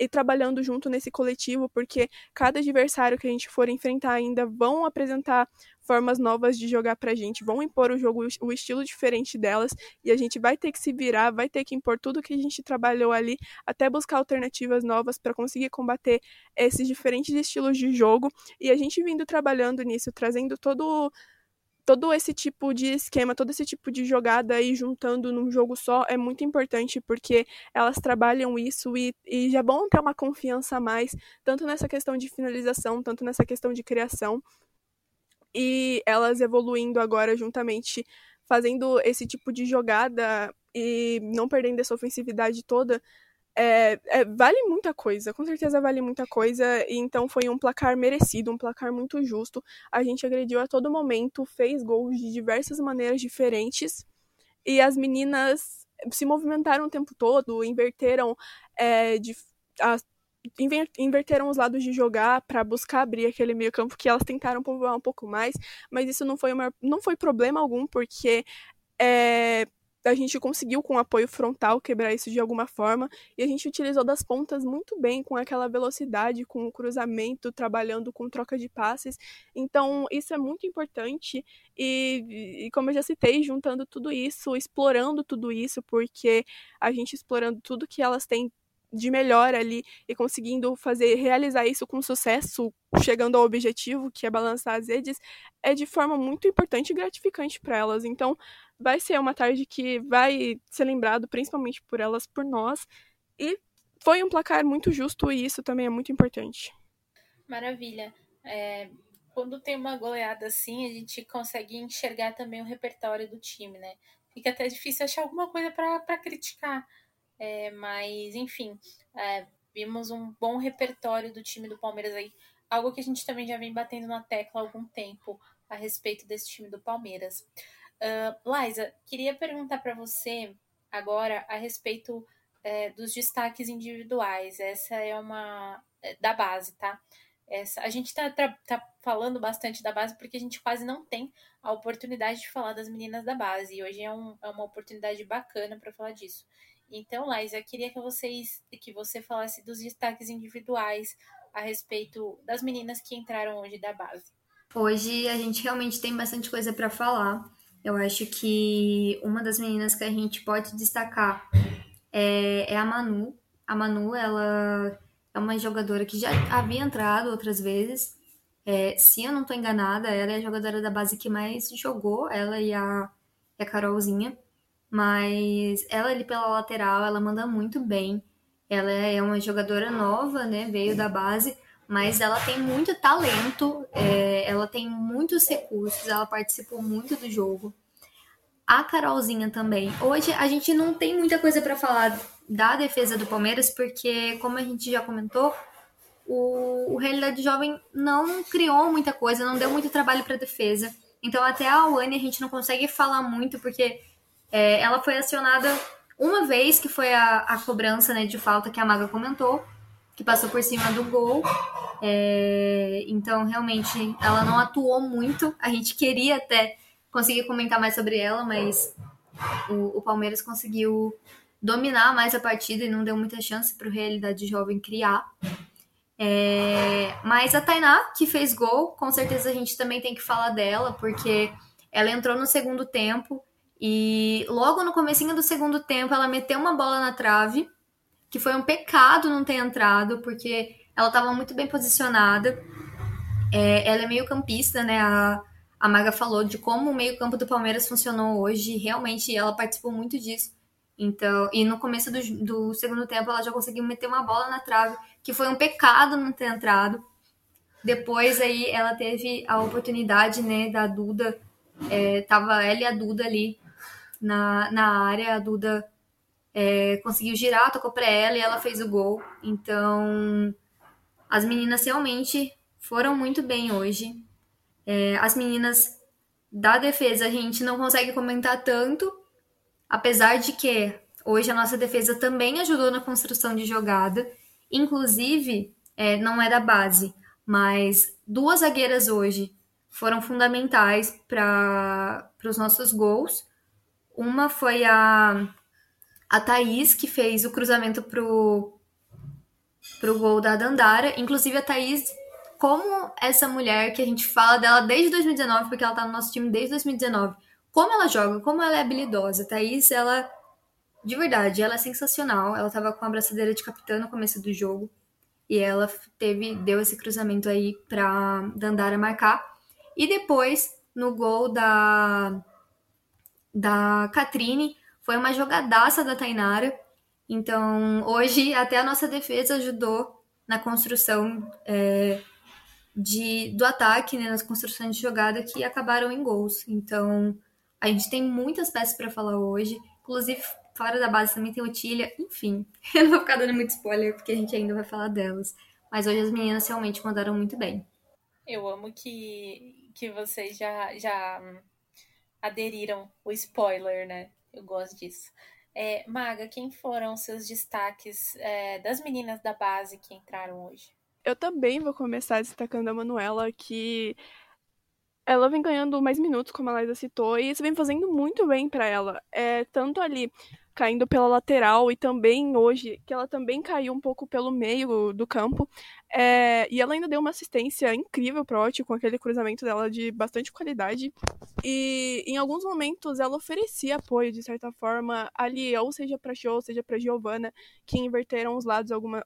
e trabalhando junto nesse coletivo, porque cada adversário que a gente for enfrentar ainda vão apresentar formas novas de jogar pra gente, vão impor o jogo, o estilo diferente delas, e a gente vai ter que se virar, vai ter que impor tudo que a gente trabalhou ali, até buscar alternativas novas para conseguir combater esses diferentes estilos de jogo, e a gente vindo trabalhando nisso, trazendo todo todo esse tipo de esquema, todo esse tipo de jogada e juntando num jogo só é muito importante porque elas trabalham isso e, e já é bom ter uma confiança a mais, tanto nessa questão de finalização, tanto nessa questão de criação. E elas evoluindo agora juntamente, fazendo esse tipo de jogada e não perdendo essa ofensividade toda, é, é, vale muita coisa, com certeza vale muita coisa. E então foi um placar merecido, um placar muito justo. A gente agrediu a todo momento, fez gols de diversas maneiras diferentes. E as meninas se movimentaram o tempo todo, inverteram é, de, inverteram os lados de jogar para buscar abrir aquele meio campo que elas tentaram povoar um pouco mais, mas isso não foi, uma, não foi problema algum, porque é, a gente conseguiu com apoio frontal quebrar isso de alguma forma e a gente utilizou das pontas muito bem com aquela velocidade, com o cruzamento, trabalhando com troca de passes. Então isso é muito importante e, e como eu já citei, juntando tudo isso, explorando tudo isso, porque a gente explorando tudo que elas têm de melhor ali e conseguindo fazer realizar isso com sucesso, chegando ao objetivo que é balançar as redes, é de forma muito importante e gratificante para elas. Então, vai ser uma tarde que vai ser lembrado principalmente por elas, por nós. E foi um placar muito justo e isso também é muito importante. Maravilha. É, quando tem uma goleada assim, a gente consegue enxergar também o repertório do time, né? Fica até difícil achar alguma coisa para criticar. É, mas, enfim, é, vimos um bom repertório do time do Palmeiras aí. Algo que a gente também já vem batendo na tecla há algum tempo a respeito desse time do Palmeiras. Uh, Liza, queria perguntar para você agora a respeito é, dos destaques individuais. Essa é uma. É, da base, tá? Essa, a gente está tá falando bastante da base porque a gente quase não tem a oportunidade de falar das meninas da base. E hoje é, um, é uma oportunidade bacana para falar disso. Então, Laís, queria que vocês que você falasse dos destaques individuais a respeito das meninas que entraram hoje da base. Hoje a gente realmente tem bastante coisa para falar. Eu acho que uma das meninas que a gente pode destacar é, é a Manu. A Manu, ela é uma jogadora que já havia entrado outras vezes. É, se eu não estou enganada, ela é a jogadora da base que mais jogou, ela e a, e a Carolzinha. Mas ela ali pela lateral, ela manda muito bem. Ela é uma jogadora nova, né? Veio da base, mas ela tem muito talento, é, ela tem muitos recursos, ela participou muito do jogo. A Carolzinha também. Hoje a gente não tem muita coisa para falar da defesa do Palmeiras, porque, como a gente já comentou, o, o Realidade Jovem não criou muita coisa, não deu muito trabalho para defesa. Então, até a Wani a gente não consegue falar muito, porque é, ela foi acionada uma vez, que foi a, a cobrança né, de falta que a Maga comentou, que passou por cima do gol. É, então, realmente, ela não atuou muito. A gente queria até conseguir comentar mais sobre ela, mas o, o Palmeiras conseguiu dominar mais a partida e não deu muita chance para o Realidade Jovem criar. É, mas a Tainá, que fez gol, com certeza a gente também tem que falar dela, porque ela entrou no segundo tempo e logo no comecinho do segundo tempo, ela meteu uma bola na trave, que foi um pecado não ter entrado, porque ela estava muito bem posicionada. É, ela é meio campista, né? A, a Maga falou de como o meio campo do Palmeiras funcionou hoje. Realmente, ela participou muito disso. Então, e no começo do, do segundo tempo ela já conseguiu meter uma bola na trave, que foi um pecado não ter entrado. Depois aí ela teve a oportunidade, né, da Duda, é, tava ela e a Duda ali na, na área, a Duda é, conseguiu girar, tocou para ela e ela fez o gol. Então, as meninas realmente foram muito bem hoje. É, as meninas da defesa a gente não consegue comentar tanto, apesar de que hoje a nossa defesa também ajudou na construção de jogada. Inclusive, é, não é da base, mas duas zagueiras hoje foram fundamentais para os nossos gols. Uma foi a, a Thaís, que fez o cruzamento pro, pro gol da Dandara. Inclusive, a Thaís, como essa mulher que a gente fala dela desde 2019, porque ela tá no nosso time desde 2019, como ela joga, como ela é habilidosa. A Thaís, ela, de verdade, ela é sensacional. Ela tava com a braçadeira de capitã no começo do jogo. E ela teve, deu esse cruzamento aí pra Dandara marcar. E depois, no gol da, da Catrine, foi uma jogadaça da Tainara. Então, hoje, até a nossa defesa ajudou na construção é, de, do ataque, né, nas construções de jogada que acabaram em gols. Então, a gente tem muitas peças para falar hoje. Inclusive, fora da base também tem o Tilha. Enfim, [laughs] eu não vou ficar dando muito spoiler, porque a gente ainda vai falar delas. Mas hoje as meninas realmente mandaram muito bem. Eu amo que, que vocês já, já aderiram o spoiler, né? Eu gosto disso. É, Maga, quem foram seus destaques é, das meninas da base que entraram hoje? Eu também vou começar destacando a Manuela, que ela vem ganhando mais minutos, como a Liza citou, e isso vem fazendo muito bem para ela. É, tanto ali caindo pela lateral e também hoje, que ela também caiu um pouco pelo meio do campo. É, e ela ainda deu uma assistência incrível pro Oti com aquele cruzamento dela de bastante qualidade. E em alguns momentos ela oferecia apoio, de certa forma, ali, ou seja para Show, ou seja para Giovanna, que inverteram os lados alguma,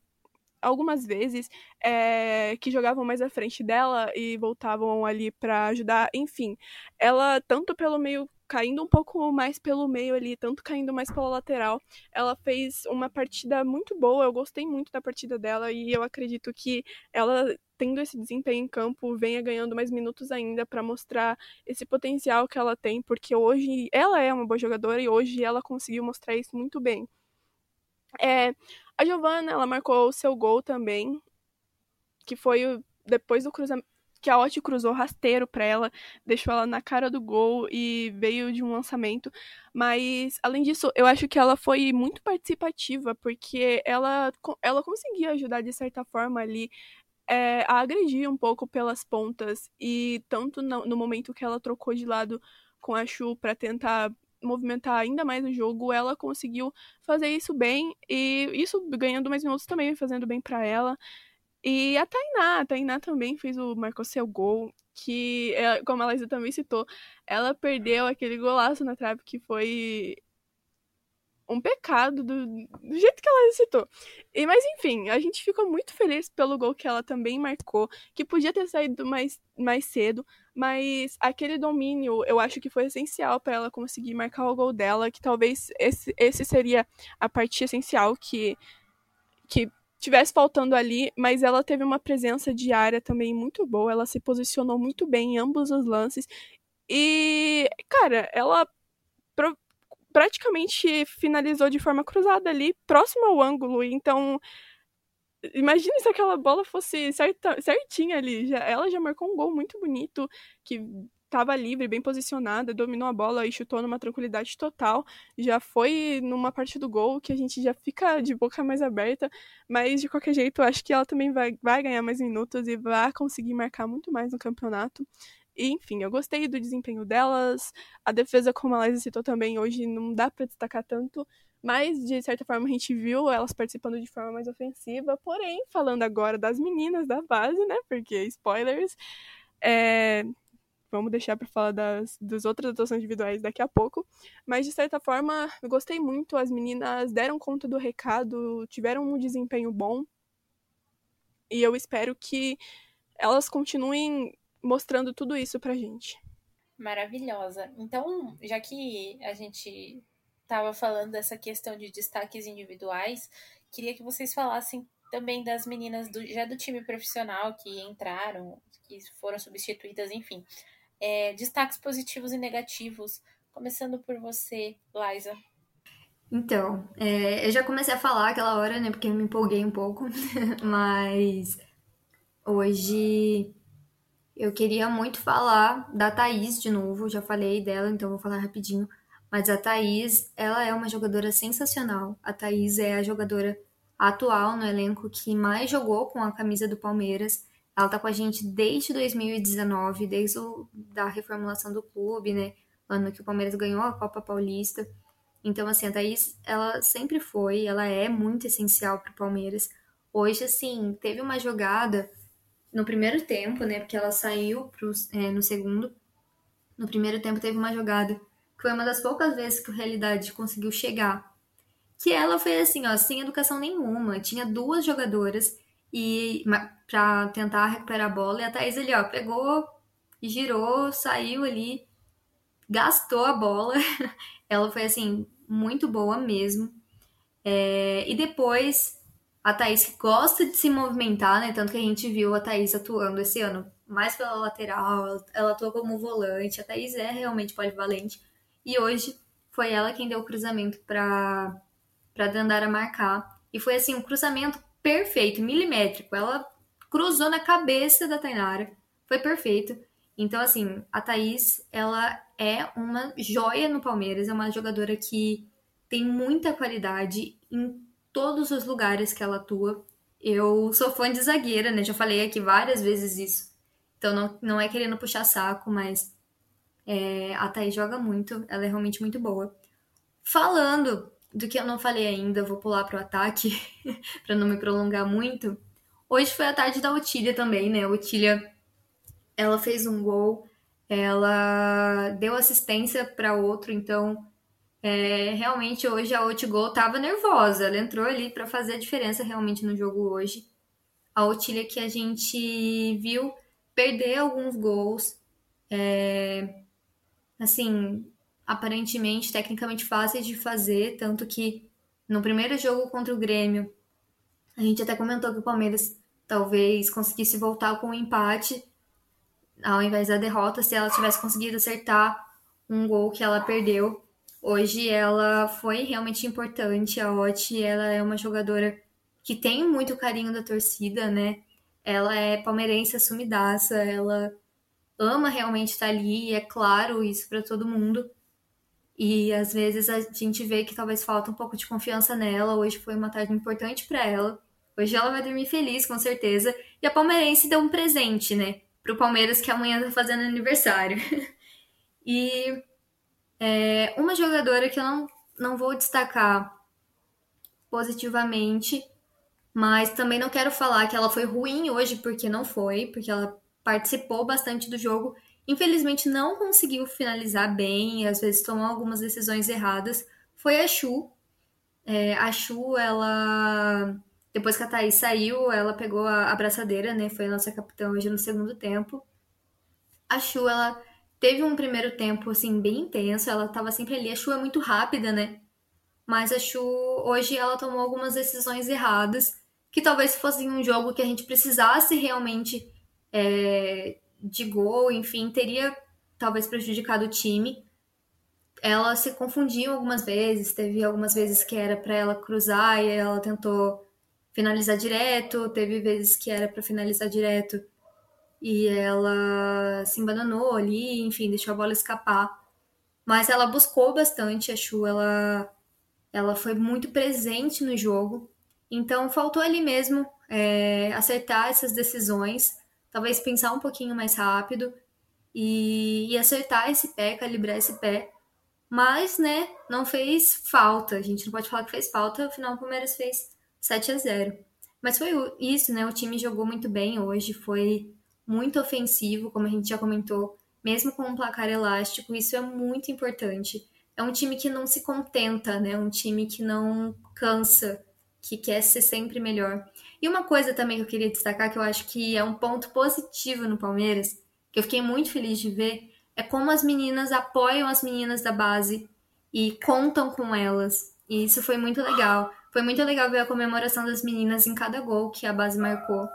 algumas vezes é, que jogavam mais à frente dela e voltavam ali para ajudar. Enfim, ela tanto pelo meio caindo um pouco mais pelo meio ali, tanto caindo mais pela lateral. Ela fez uma partida muito boa, eu gostei muito da partida dela e eu acredito que ela tendo esse desempenho em campo venha ganhando mais minutos ainda para mostrar esse potencial que ela tem, porque hoje ela é uma boa jogadora e hoje ela conseguiu mostrar isso muito bem. É, a Giovanna, ela marcou o seu gol também, que foi depois do cruzamento que a Oti cruzou rasteiro para ela, deixou ela na cara do gol e veio de um lançamento. Mas, além disso, eu acho que ela foi muito participativa, porque ela, ela conseguia ajudar de certa forma ali é, a agredir um pouco pelas pontas. E tanto no, no momento que ela trocou de lado com a Chu para tentar movimentar ainda mais o jogo, ela conseguiu fazer isso bem e isso ganhando mais minutos também fazendo bem para ela. E a Tainá, a Tainá também fez o marcou seu gol, que, é, como a Laísa também citou, ela perdeu aquele golaço na trave que foi um pecado do, do jeito que ela citou. E, mas enfim, a gente ficou muito feliz pelo gol que ela também marcou, que podia ter saído mais, mais cedo, mas aquele domínio eu acho que foi essencial para ela conseguir marcar o gol dela, que talvez esse, esse seria a parte essencial que, que tivesse faltando ali, mas ela teve uma presença diária também muito boa, ela se posicionou muito bem em ambos os lances. E, cara, ela pro, praticamente finalizou de forma cruzada ali, próximo ao ângulo, então imagine se aquela bola fosse certa, certinha ali. Já, ela já marcou um gol muito bonito que estava livre, bem posicionada, dominou a bola e chutou numa tranquilidade total. Já foi numa parte do gol que a gente já fica de boca mais aberta, mas de qualquer jeito, acho que ela também vai, vai ganhar mais minutos e vai conseguir marcar muito mais no campeonato. E, enfim, eu gostei do desempenho delas. A defesa, como a Liza citou também, hoje não dá para destacar tanto, mas de certa forma a gente viu elas participando de forma mais ofensiva. Porém, falando agora das meninas da base, né? Porque spoilers. É, Vamos deixar para falar das, das outras atuações individuais daqui a pouco. Mas, de certa forma, gostei muito. As meninas deram conta do recado, tiveram um desempenho bom. E eu espero que elas continuem mostrando tudo isso pra gente. Maravilhosa. Então, já que a gente estava falando dessa questão de destaques individuais, queria que vocês falassem também das meninas do, já do time profissional que entraram, que foram substituídas, enfim. É, destaques positivos e negativos. Começando por você, Liza. Então, é, eu já comecei a falar aquela hora, né? Porque eu me empolguei um pouco, [laughs] mas hoje eu queria muito falar da Thaís de novo, já falei dela, então vou falar rapidinho. Mas a Thaís, ela é uma jogadora sensacional. A Thaís é a jogadora atual no elenco que mais jogou com a camisa do Palmeiras. Ela tá com a gente desde 2019, desde o, da reformulação do clube, né? Ano que o Palmeiras ganhou a Copa Paulista. Então, assim, a Thaís, ela sempre foi, ela é muito essencial pro Palmeiras. Hoje, assim, teve uma jogada no primeiro tempo, né? Porque ela saiu pro, é, no segundo. No primeiro tempo teve uma jogada que foi uma das poucas vezes que o Realidade conseguiu chegar que ela foi assim, ó, sem educação nenhuma. Tinha duas jogadoras e para tentar recuperar a bola e a Thaís ali, ó, pegou, girou, saiu ali, gastou a bola. [laughs] ela foi assim muito boa mesmo. É, e depois a Thaís que gosta de se movimentar, né? Tanto que a gente viu a Thaís atuando esse ano mais pela lateral, ela atua como volante. A Thaís é realmente polivalente. E hoje foi ela quem deu o cruzamento para para Dandara marcar. E foi assim, um cruzamento perfeito, milimétrico. Ela cruzou na cabeça da Tainara. Foi perfeito. Então, assim, a Thaís, ela é uma joia no Palmeiras. É uma jogadora que tem muita qualidade em todos os lugares que ela atua. Eu sou fã de zagueira, né? Já falei aqui várias vezes isso. Então, não, não é querendo puxar saco, mas é, a Thaís joga muito. Ela é realmente muito boa. Falando do que eu não falei ainda, vou pular pro ataque [laughs] para não me prolongar muito. Hoje foi a tarde da Otília também, né? A Otília, ela fez um gol, ela deu assistência para outro, então é, realmente hoje a Otigol tava nervosa, ela entrou ali para fazer a diferença realmente no jogo hoje. A Otília que a gente viu perder alguns gols, é, assim, aparentemente tecnicamente fáceis de fazer, tanto que no primeiro jogo contra o Grêmio, a gente até comentou que o Palmeiras talvez conseguisse voltar com um empate ao invés da derrota se ela tivesse conseguido acertar um gol que ela perdeu. Hoje ela foi realmente importante, a Oti, ela é uma jogadora que tem muito carinho da torcida, né? Ela é palmeirense assumidaça, ela ama realmente estar ali, é claro isso para todo mundo. E às vezes a gente vê que talvez falta um pouco de confiança nela. Hoje foi uma tarde importante para ela. Hoje ela vai dormir feliz, com certeza. E a palmeirense deu um presente, né? Pro Palmeiras que amanhã tá fazendo aniversário. [laughs] e é, uma jogadora que eu não, não vou destacar positivamente, mas também não quero falar que ela foi ruim hoje, porque não foi, porque ela participou bastante do jogo Infelizmente não conseguiu finalizar bem, às vezes tomou algumas decisões erradas. Foi a Chu. É, a Chu, ela. Depois que a Thaís saiu, ela pegou a abraçadeira, né? Foi a nossa capitã hoje no segundo tempo. A Chu, ela teve um primeiro tempo, assim, bem intenso. Ela tava sempre ali. A Chu é muito rápida, né? Mas a Chu, hoje, ela tomou algumas decisões erradas. Que talvez fosse um jogo que a gente precisasse realmente é, de gol, enfim, teria talvez prejudicado o time. Ela se confundiu algumas vezes, teve algumas vezes que era para ela cruzar e ela tentou finalizar direto, teve vezes que era para finalizar direto e ela se embananou ali, enfim, deixou a bola escapar. Mas ela buscou bastante, a Chu, ela, ela foi muito presente no jogo. Então faltou ali mesmo é, acertar essas decisões talvez pensar um pouquinho mais rápido e, e acertar esse pé, calibrar esse pé. Mas, né, não fez falta. A gente não pode falar que fez falta, afinal o Palmeiras fez 7 a 0 Mas foi isso, né? O time jogou muito bem hoje, foi muito ofensivo, como a gente já comentou, mesmo com um placar elástico, isso é muito importante. É um time que não se contenta, né? Um time que não cansa, que quer ser sempre melhor. E uma coisa também que eu queria destacar, que eu acho que é um ponto positivo no Palmeiras, que eu fiquei muito feliz de ver, é como as meninas apoiam as meninas da base e contam com elas. E isso foi muito legal. Foi muito legal ver a comemoração das meninas em cada gol que a base marcou.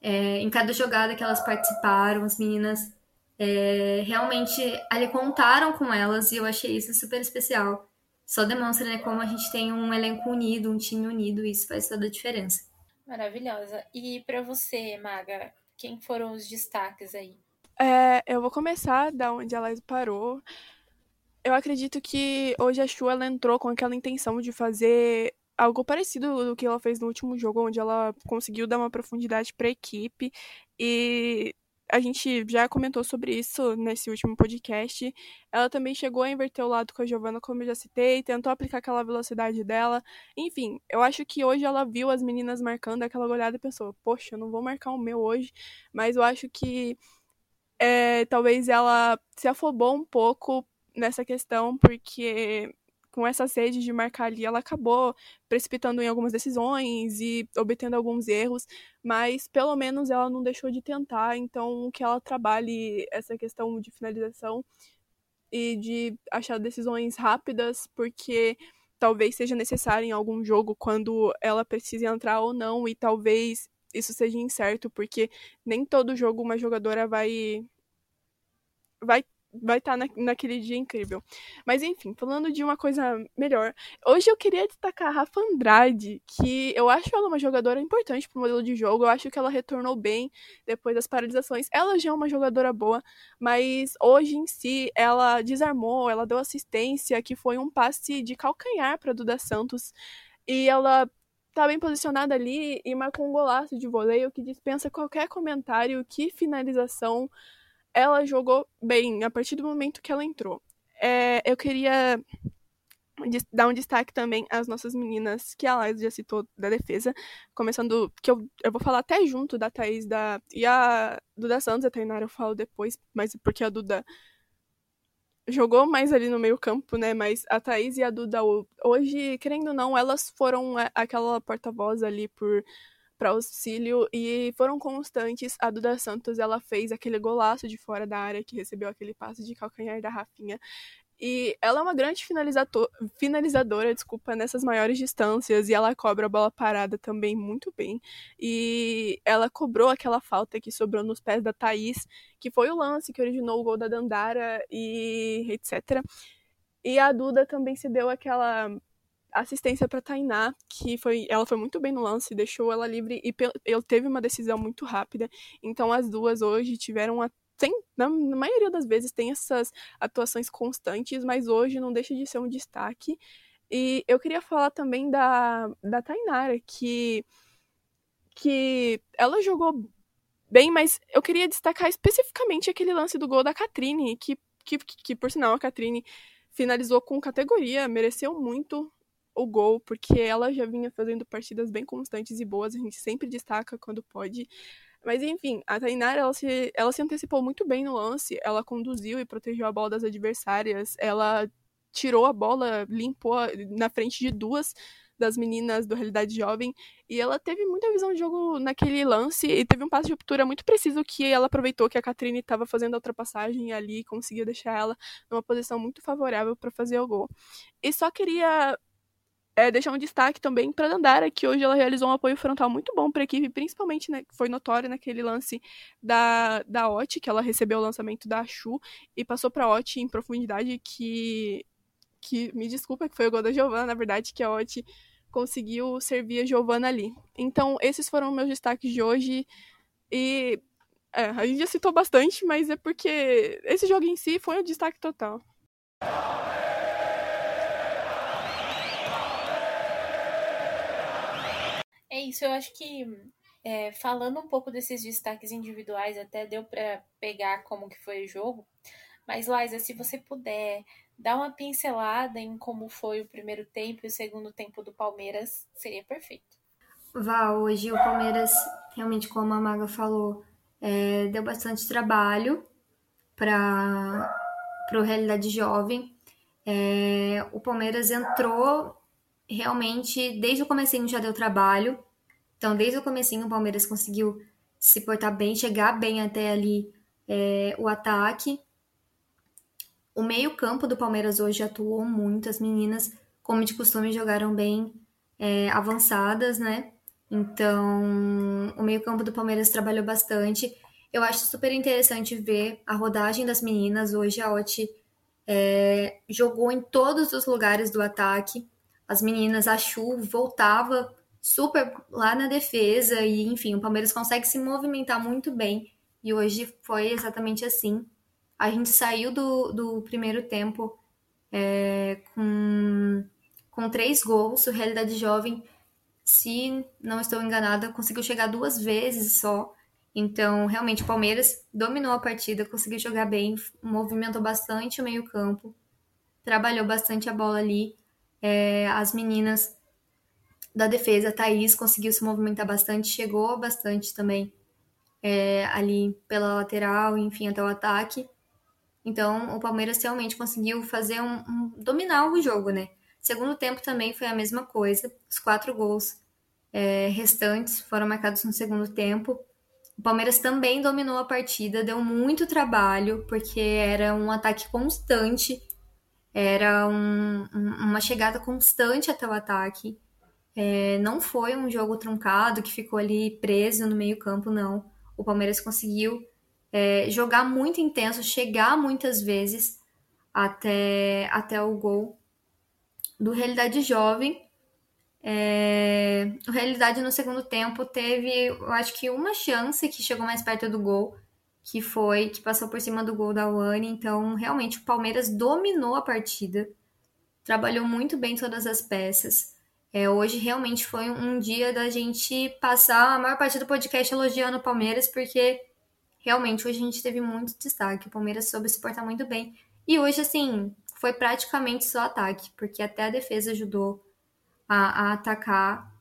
É, em cada jogada que elas participaram, as meninas é, realmente ali contaram com elas e eu achei isso super especial. Só demonstra né, como a gente tem um elenco unido, um time unido, e isso faz toda a diferença. Maravilhosa. E para você, Maga, quem foram os destaques aí? É, eu vou começar da onde ela parou. Eu acredito que hoje a Chu ela entrou com aquela intenção de fazer algo parecido do que ela fez no último jogo, onde ela conseguiu dar uma profundidade para a equipe e a gente já comentou sobre isso nesse último podcast. Ela também chegou a inverter o lado com a Giovanna, como eu já citei, tentou aplicar aquela velocidade dela. Enfim, eu acho que hoje ela viu as meninas marcando aquela olhada e pensou: poxa, eu não vou marcar o meu hoje, mas eu acho que é, talvez ela se afobou um pouco nessa questão, porque com essa sede de marcar ali, ela acabou precipitando em algumas decisões e obtendo alguns erros, mas pelo menos ela não deixou de tentar, então que ela trabalhe essa questão de finalização e de achar decisões rápidas, porque talvez seja necessário em algum jogo quando ela precise entrar ou não, e talvez isso seja incerto, porque nem todo jogo uma jogadora vai vai vai estar tá na, naquele dia incrível. Mas enfim, falando de uma coisa melhor. Hoje eu queria destacar a Rafa Andrade, que eu acho ela uma jogadora importante pro modelo de jogo. Eu acho que ela retornou bem depois das paralisações. Ela já é uma jogadora boa, mas hoje em si ela desarmou, ela deu assistência, que foi um passe de calcanhar para Duda Santos. E ela tá bem posicionada ali e marcou um golaço de voleio que dispensa qualquer comentário, que finalização ela jogou bem a partir do momento que ela entrou. É, eu queria dar um destaque também às nossas meninas que a Laís já citou da defesa, começando que eu, eu vou falar até junto da Thaís da, e a Duda Santos, a Tainara eu falo depois, mas porque a Duda jogou mais ali no meio campo, né, mas a Thaís e a Duda hoje, querendo ou não, elas foram aquela porta-voz ali por para auxílio e foram constantes. A Duda Santos ela fez aquele golaço de fora da área que recebeu aquele passe de calcanhar da Rafinha. E ela é uma grande finalizadora, desculpa, nessas maiores distâncias. E ela cobra a bola parada também muito bem. E ela cobrou aquela falta que sobrou nos pés da Thaís, que foi o lance que originou o gol da Dandara e etc. E a Duda também se deu aquela assistência para Tainá, que foi, ela foi muito bem no lance, deixou ela livre e ele teve uma decisão muito rápida. Então as duas hoje tiveram a tem, na maioria das vezes tem essas atuações constantes, mas hoje não deixa de ser um destaque. E eu queria falar também da, da Tainara, que, que ela jogou bem, mas eu queria destacar especificamente aquele lance do gol da Catrine, que, que, que por sinal a Catrine finalizou com categoria, mereceu muito o gol, porque ela já vinha fazendo partidas bem constantes e boas, a gente sempre destaca quando pode. Mas enfim, a Tainara, ela se, ela se antecipou muito bem no lance, ela conduziu e protegeu a bola das adversárias, ela tirou a bola, limpou na frente de duas das meninas do Realidade Jovem, e ela teve muita visão de jogo naquele lance, e teve um passe de ruptura muito preciso que ela aproveitou que a Catrine estava fazendo a ultrapassagem ali, e conseguia deixar ela numa posição muito favorável para fazer o gol. E só queria é, deixar um destaque também para Dandara, que hoje ela realizou um apoio frontal muito bom para a equipe, principalmente né, foi notório naquele lance da, da Ot, que ela recebeu o lançamento da Chu e passou para Ot em profundidade, que, que me desculpa que foi o gol da Giovana, na verdade, que a Ot conseguiu servir a Giovana ali. Então, esses foram meus destaques de hoje e é, a gente já citou bastante, mas é porque esse jogo em si foi um destaque total. É isso, eu acho que é, falando um pouco desses destaques individuais, até deu para pegar como que foi o jogo. Mas, Liza, se você puder dar uma pincelada em como foi o primeiro tempo e o segundo tempo do Palmeiras, seria perfeito. Vá, hoje o Palmeiras, realmente, como a Maga falou, é, deu bastante trabalho para o Realidade Jovem. É, o Palmeiras entrou realmente, desde o comecinho já deu trabalho. Então, desde o comecinho, o Palmeiras conseguiu se portar bem, chegar bem até ali é, o ataque. o meio-campo do Palmeiras hoje atuou muito, as meninas, como de costume, jogaram bem é, avançadas, né? Então, o meio-campo do Palmeiras trabalhou bastante. Eu acho super interessante ver a rodagem das meninas. Hoje a Oti é, jogou em todos os lugares do ataque. As meninas, a Chu voltava super lá na defesa e, enfim, o Palmeiras consegue se movimentar muito bem. E hoje foi exatamente assim. A gente saiu do, do primeiro tempo é, com, com três gols. O Realidade Jovem, se não estou enganada, conseguiu chegar duas vezes só. Então, realmente, o Palmeiras dominou a partida, conseguiu jogar bem, movimentou bastante o meio-campo, trabalhou bastante a bola ali. É, as meninas da defesa, a Thaís conseguiu se movimentar bastante, chegou bastante também é, ali pela lateral, enfim, até o ataque. Então, o Palmeiras realmente conseguiu fazer um, um, dominar o jogo, né? Segundo tempo também foi a mesma coisa. Os quatro gols é, restantes foram marcados no segundo tempo. O Palmeiras também dominou a partida, deu muito trabalho, porque era um ataque constante, era um, um, uma chegada constante até o ataque. É, não foi um jogo truncado que ficou ali preso no meio-campo, não. O Palmeiras conseguiu é, jogar muito intenso, chegar muitas vezes até, até o gol do Realidade Jovem. É, o Realidade no segundo tempo teve, eu acho que uma chance que chegou mais perto do gol, que foi que passou por cima do gol da Wani. Então, realmente, o Palmeiras dominou a partida, trabalhou muito bem todas as peças. É, hoje realmente foi um dia da gente passar a maior parte do podcast elogiando o Palmeiras, porque realmente hoje a gente teve muito destaque. O Palmeiras soube se portar muito bem. E hoje, assim, foi praticamente só ataque, porque até a defesa ajudou a, a atacar.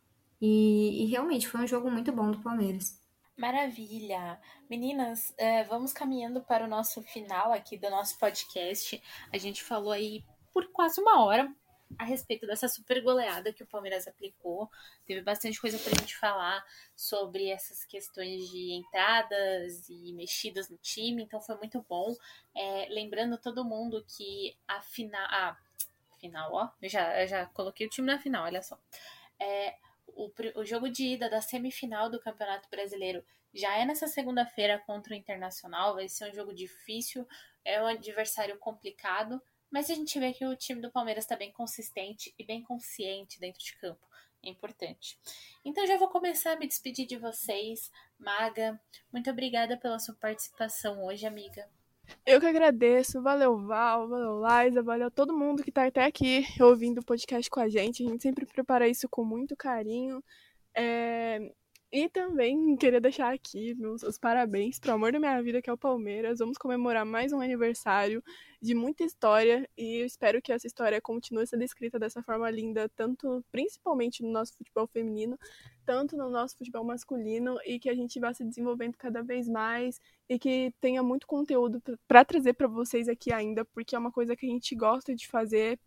E, e, realmente foi um jogo muito bom do Palmeiras. Maravilha! Meninas, é, vamos caminhando para o nosso final aqui do nosso podcast. A gente falou aí por quase uma hora a respeito dessa super goleada que o Palmeiras aplicou. Teve bastante coisa pra gente falar sobre essas questões de entradas e mexidas no time, então foi muito bom. É, lembrando todo mundo que a final. Ah, final, ó. Já, já coloquei o time na final, olha só. É, o, o jogo de ida da semifinal do Campeonato Brasileiro já é nessa segunda-feira contra o Internacional. Vai ser um jogo difícil, é um adversário complicado, mas a gente vê que o time do Palmeiras está bem consistente e bem consciente dentro de campo. É importante. Então já vou começar a me despedir de vocês. Maga, muito obrigada pela sua participação hoje, amiga. Eu que agradeço. Valeu, Val, valeu, Liza, valeu todo mundo que está até aqui ouvindo o podcast com a gente. A gente sempre prepara isso com muito carinho. É... E também queria deixar aqui meus os parabéns para o amor da minha vida, que é o Palmeiras. Vamos comemorar mais um aniversário de muita história e eu espero que essa história continue sendo escrita dessa forma linda, tanto principalmente no nosso futebol feminino, tanto no nosso futebol masculino e que a gente vá se desenvolvendo cada vez mais e que tenha muito conteúdo para trazer para vocês aqui ainda, porque é uma coisa que a gente gosta de fazer.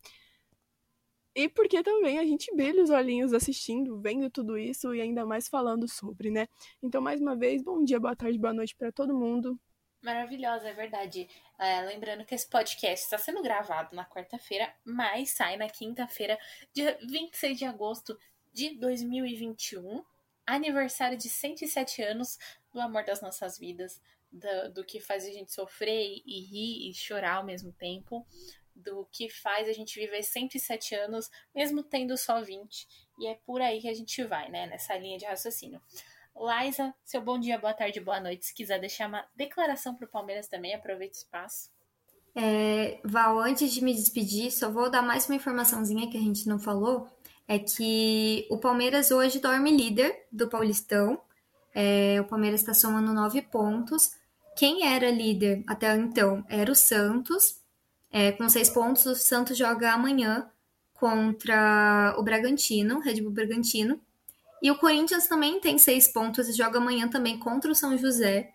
E porque também a gente brilha os olhinhos assistindo, vendo tudo isso e ainda mais falando sobre, né? Então, mais uma vez, bom dia, boa tarde, boa noite para todo mundo. Maravilhosa, é verdade. É, lembrando que esse podcast está sendo gravado na quarta-feira, mas sai na quinta-feira, dia 26 de agosto de 2021. Aniversário de 107 anos do amor das nossas vidas, do, do que faz a gente sofrer e rir e chorar ao mesmo tempo do que faz a gente viver 107 anos, mesmo tendo só 20. E é por aí que a gente vai, né? Nessa linha de raciocínio. Liza, seu bom dia, boa tarde, boa noite. Se quiser deixar uma declaração para o Palmeiras também, aproveite o espaço. É, Val, antes de me despedir, só vou dar mais uma informaçãozinha que a gente não falou. É que o Palmeiras hoje dorme líder do Paulistão. É, o Palmeiras está somando nove pontos. Quem era líder até então era o Santos, é, com seis pontos, o Santos joga amanhã contra o Bragantino, Red Bull Bragantino. E o Corinthians também tem seis pontos e joga amanhã também contra o São José.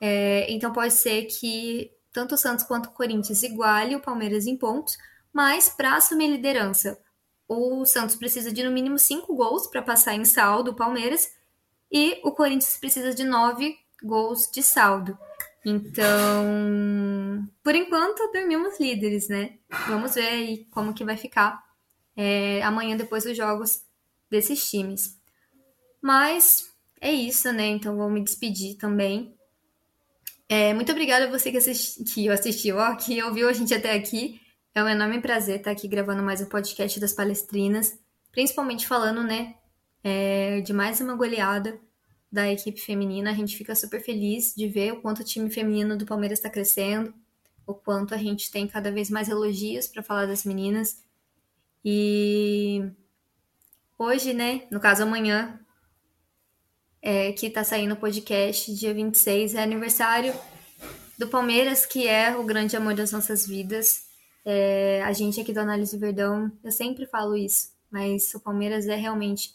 É, então pode ser que tanto o Santos quanto o Corinthians iguale o Palmeiras em pontos, mas para assumir liderança, o Santos precisa de no mínimo cinco gols para passar em saldo o Palmeiras e o Corinthians precisa de nove gols de saldo. Então, por enquanto, dormimos líderes, né? Vamos ver aí como que vai ficar é, amanhã depois dos jogos desses times. Mas é isso, né? Então vou me despedir também. É, muito obrigada a você que, assisti, que assistiu, ó, que ouviu a gente até aqui. É um enorme prazer estar aqui gravando mais um podcast das palestrinas, principalmente falando, né, é, de mais uma goleada da equipe feminina. A gente fica super feliz de ver o quanto o time feminino do Palmeiras está crescendo, o quanto a gente tem cada vez mais elogios para falar das meninas. E hoje, né, no caso amanhã, é, que está saindo o podcast, dia 26, é aniversário do Palmeiras, que é o grande amor das nossas vidas. É, a gente aqui do Análise Verdão, eu sempre falo isso, mas o Palmeiras é realmente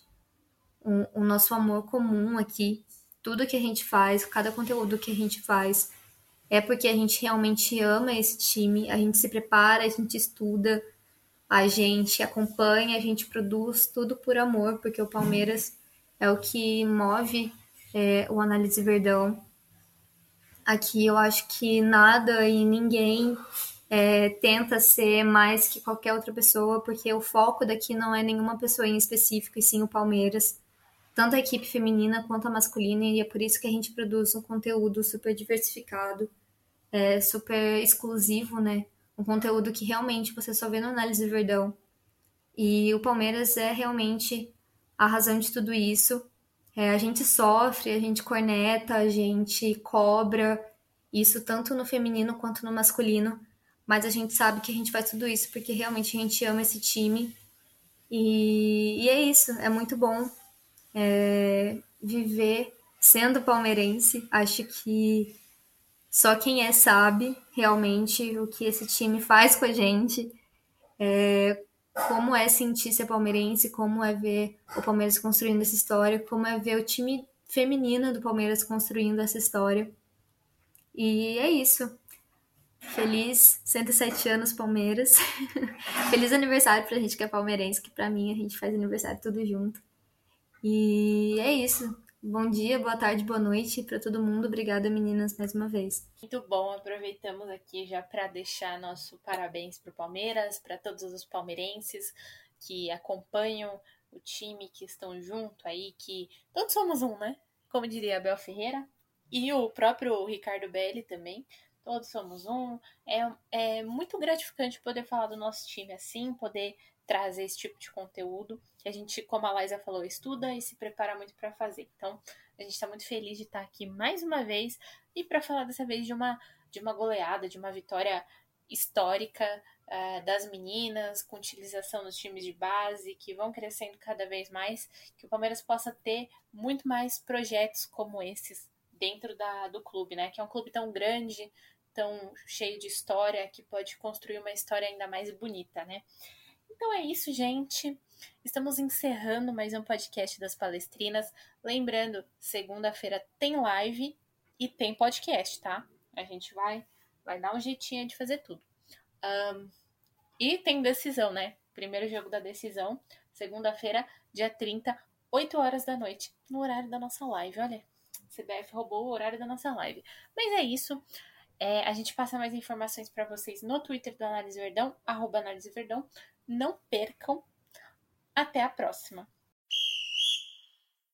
o, o nosso amor comum aqui. Tudo que a gente faz, cada conteúdo que a gente faz, é porque a gente realmente ama esse time, a gente se prepara, a gente estuda, a gente acompanha, a gente produz tudo por amor, porque o Palmeiras é o que move é, o Análise Verdão. Aqui eu acho que nada e ninguém é, tenta ser mais que qualquer outra pessoa, porque o foco daqui não é nenhuma pessoa em específico, e sim o Palmeiras tanto a equipe feminina quanto a masculina, e é por isso que a gente produz um conteúdo super diversificado, é, super exclusivo, né? Um conteúdo que realmente você só vê no Análise Verdão. E o Palmeiras é realmente a razão de tudo isso. É, a gente sofre, a gente corneta, a gente cobra, isso tanto no feminino quanto no masculino, mas a gente sabe que a gente faz tudo isso porque realmente a gente ama esse time. E, e é isso, é muito bom é, viver sendo palmeirense. Acho que só quem é sabe realmente o que esse time faz com a gente, é, como é sentir ser palmeirense, como é ver o Palmeiras construindo essa história, como é ver o time feminino do Palmeiras construindo essa história. E é isso. Feliz 107 anos, Palmeiras. [laughs] Feliz aniversário pra gente que é palmeirense, que pra mim a gente faz aniversário tudo junto. E é isso. Bom dia, boa tarde, boa noite para todo mundo. Obrigada, meninas, mais uma vez. Muito bom. Aproveitamos aqui já para deixar nosso parabéns para o Palmeiras, para todos os palmeirenses que acompanham o time, que estão junto aí, que todos somos um, né? Como diria Abel Ferreira. E o próprio Ricardo Belli também. Todos somos um. É, é muito gratificante poder falar do nosso time assim, poder trazer esse tipo de conteúdo que a gente, como a Liza falou, estuda e se prepara muito para fazer. Então, a gente está muito feliz de estar aqui mais uma vez e para falar dessa vez de uma, de uma goleada, de uma vitória histórica uh, das meninas, com utilização nos times de base, que vão crescendo cada vez mais, que o Palmeiras possa ter muito mais projetos como esses dentro da, do clube, né? Que é um clube tão grande, tão cheio de história, que pode construir uma história ainda mais bonita, né? Então é isso, gente. Estamos encerrando mais um podcast das palestrinas. Lembrando, segunda-feira tem live e tem podcast, tá? A gente vai, vai dar um jeitinho de fazer tudo. Um, e tem decisão, né? Primeiro jogo da decisão, segunda-feira, dia 30, 8 horas da noite, no horário da nossa live. Olha, CBF roubou o horário da nossa live. Mas é isso. É, a gente passa mais informações para vocês no Twitter do Análise Verdão, arroba Análise Verdão. Não percam. Até a próxima!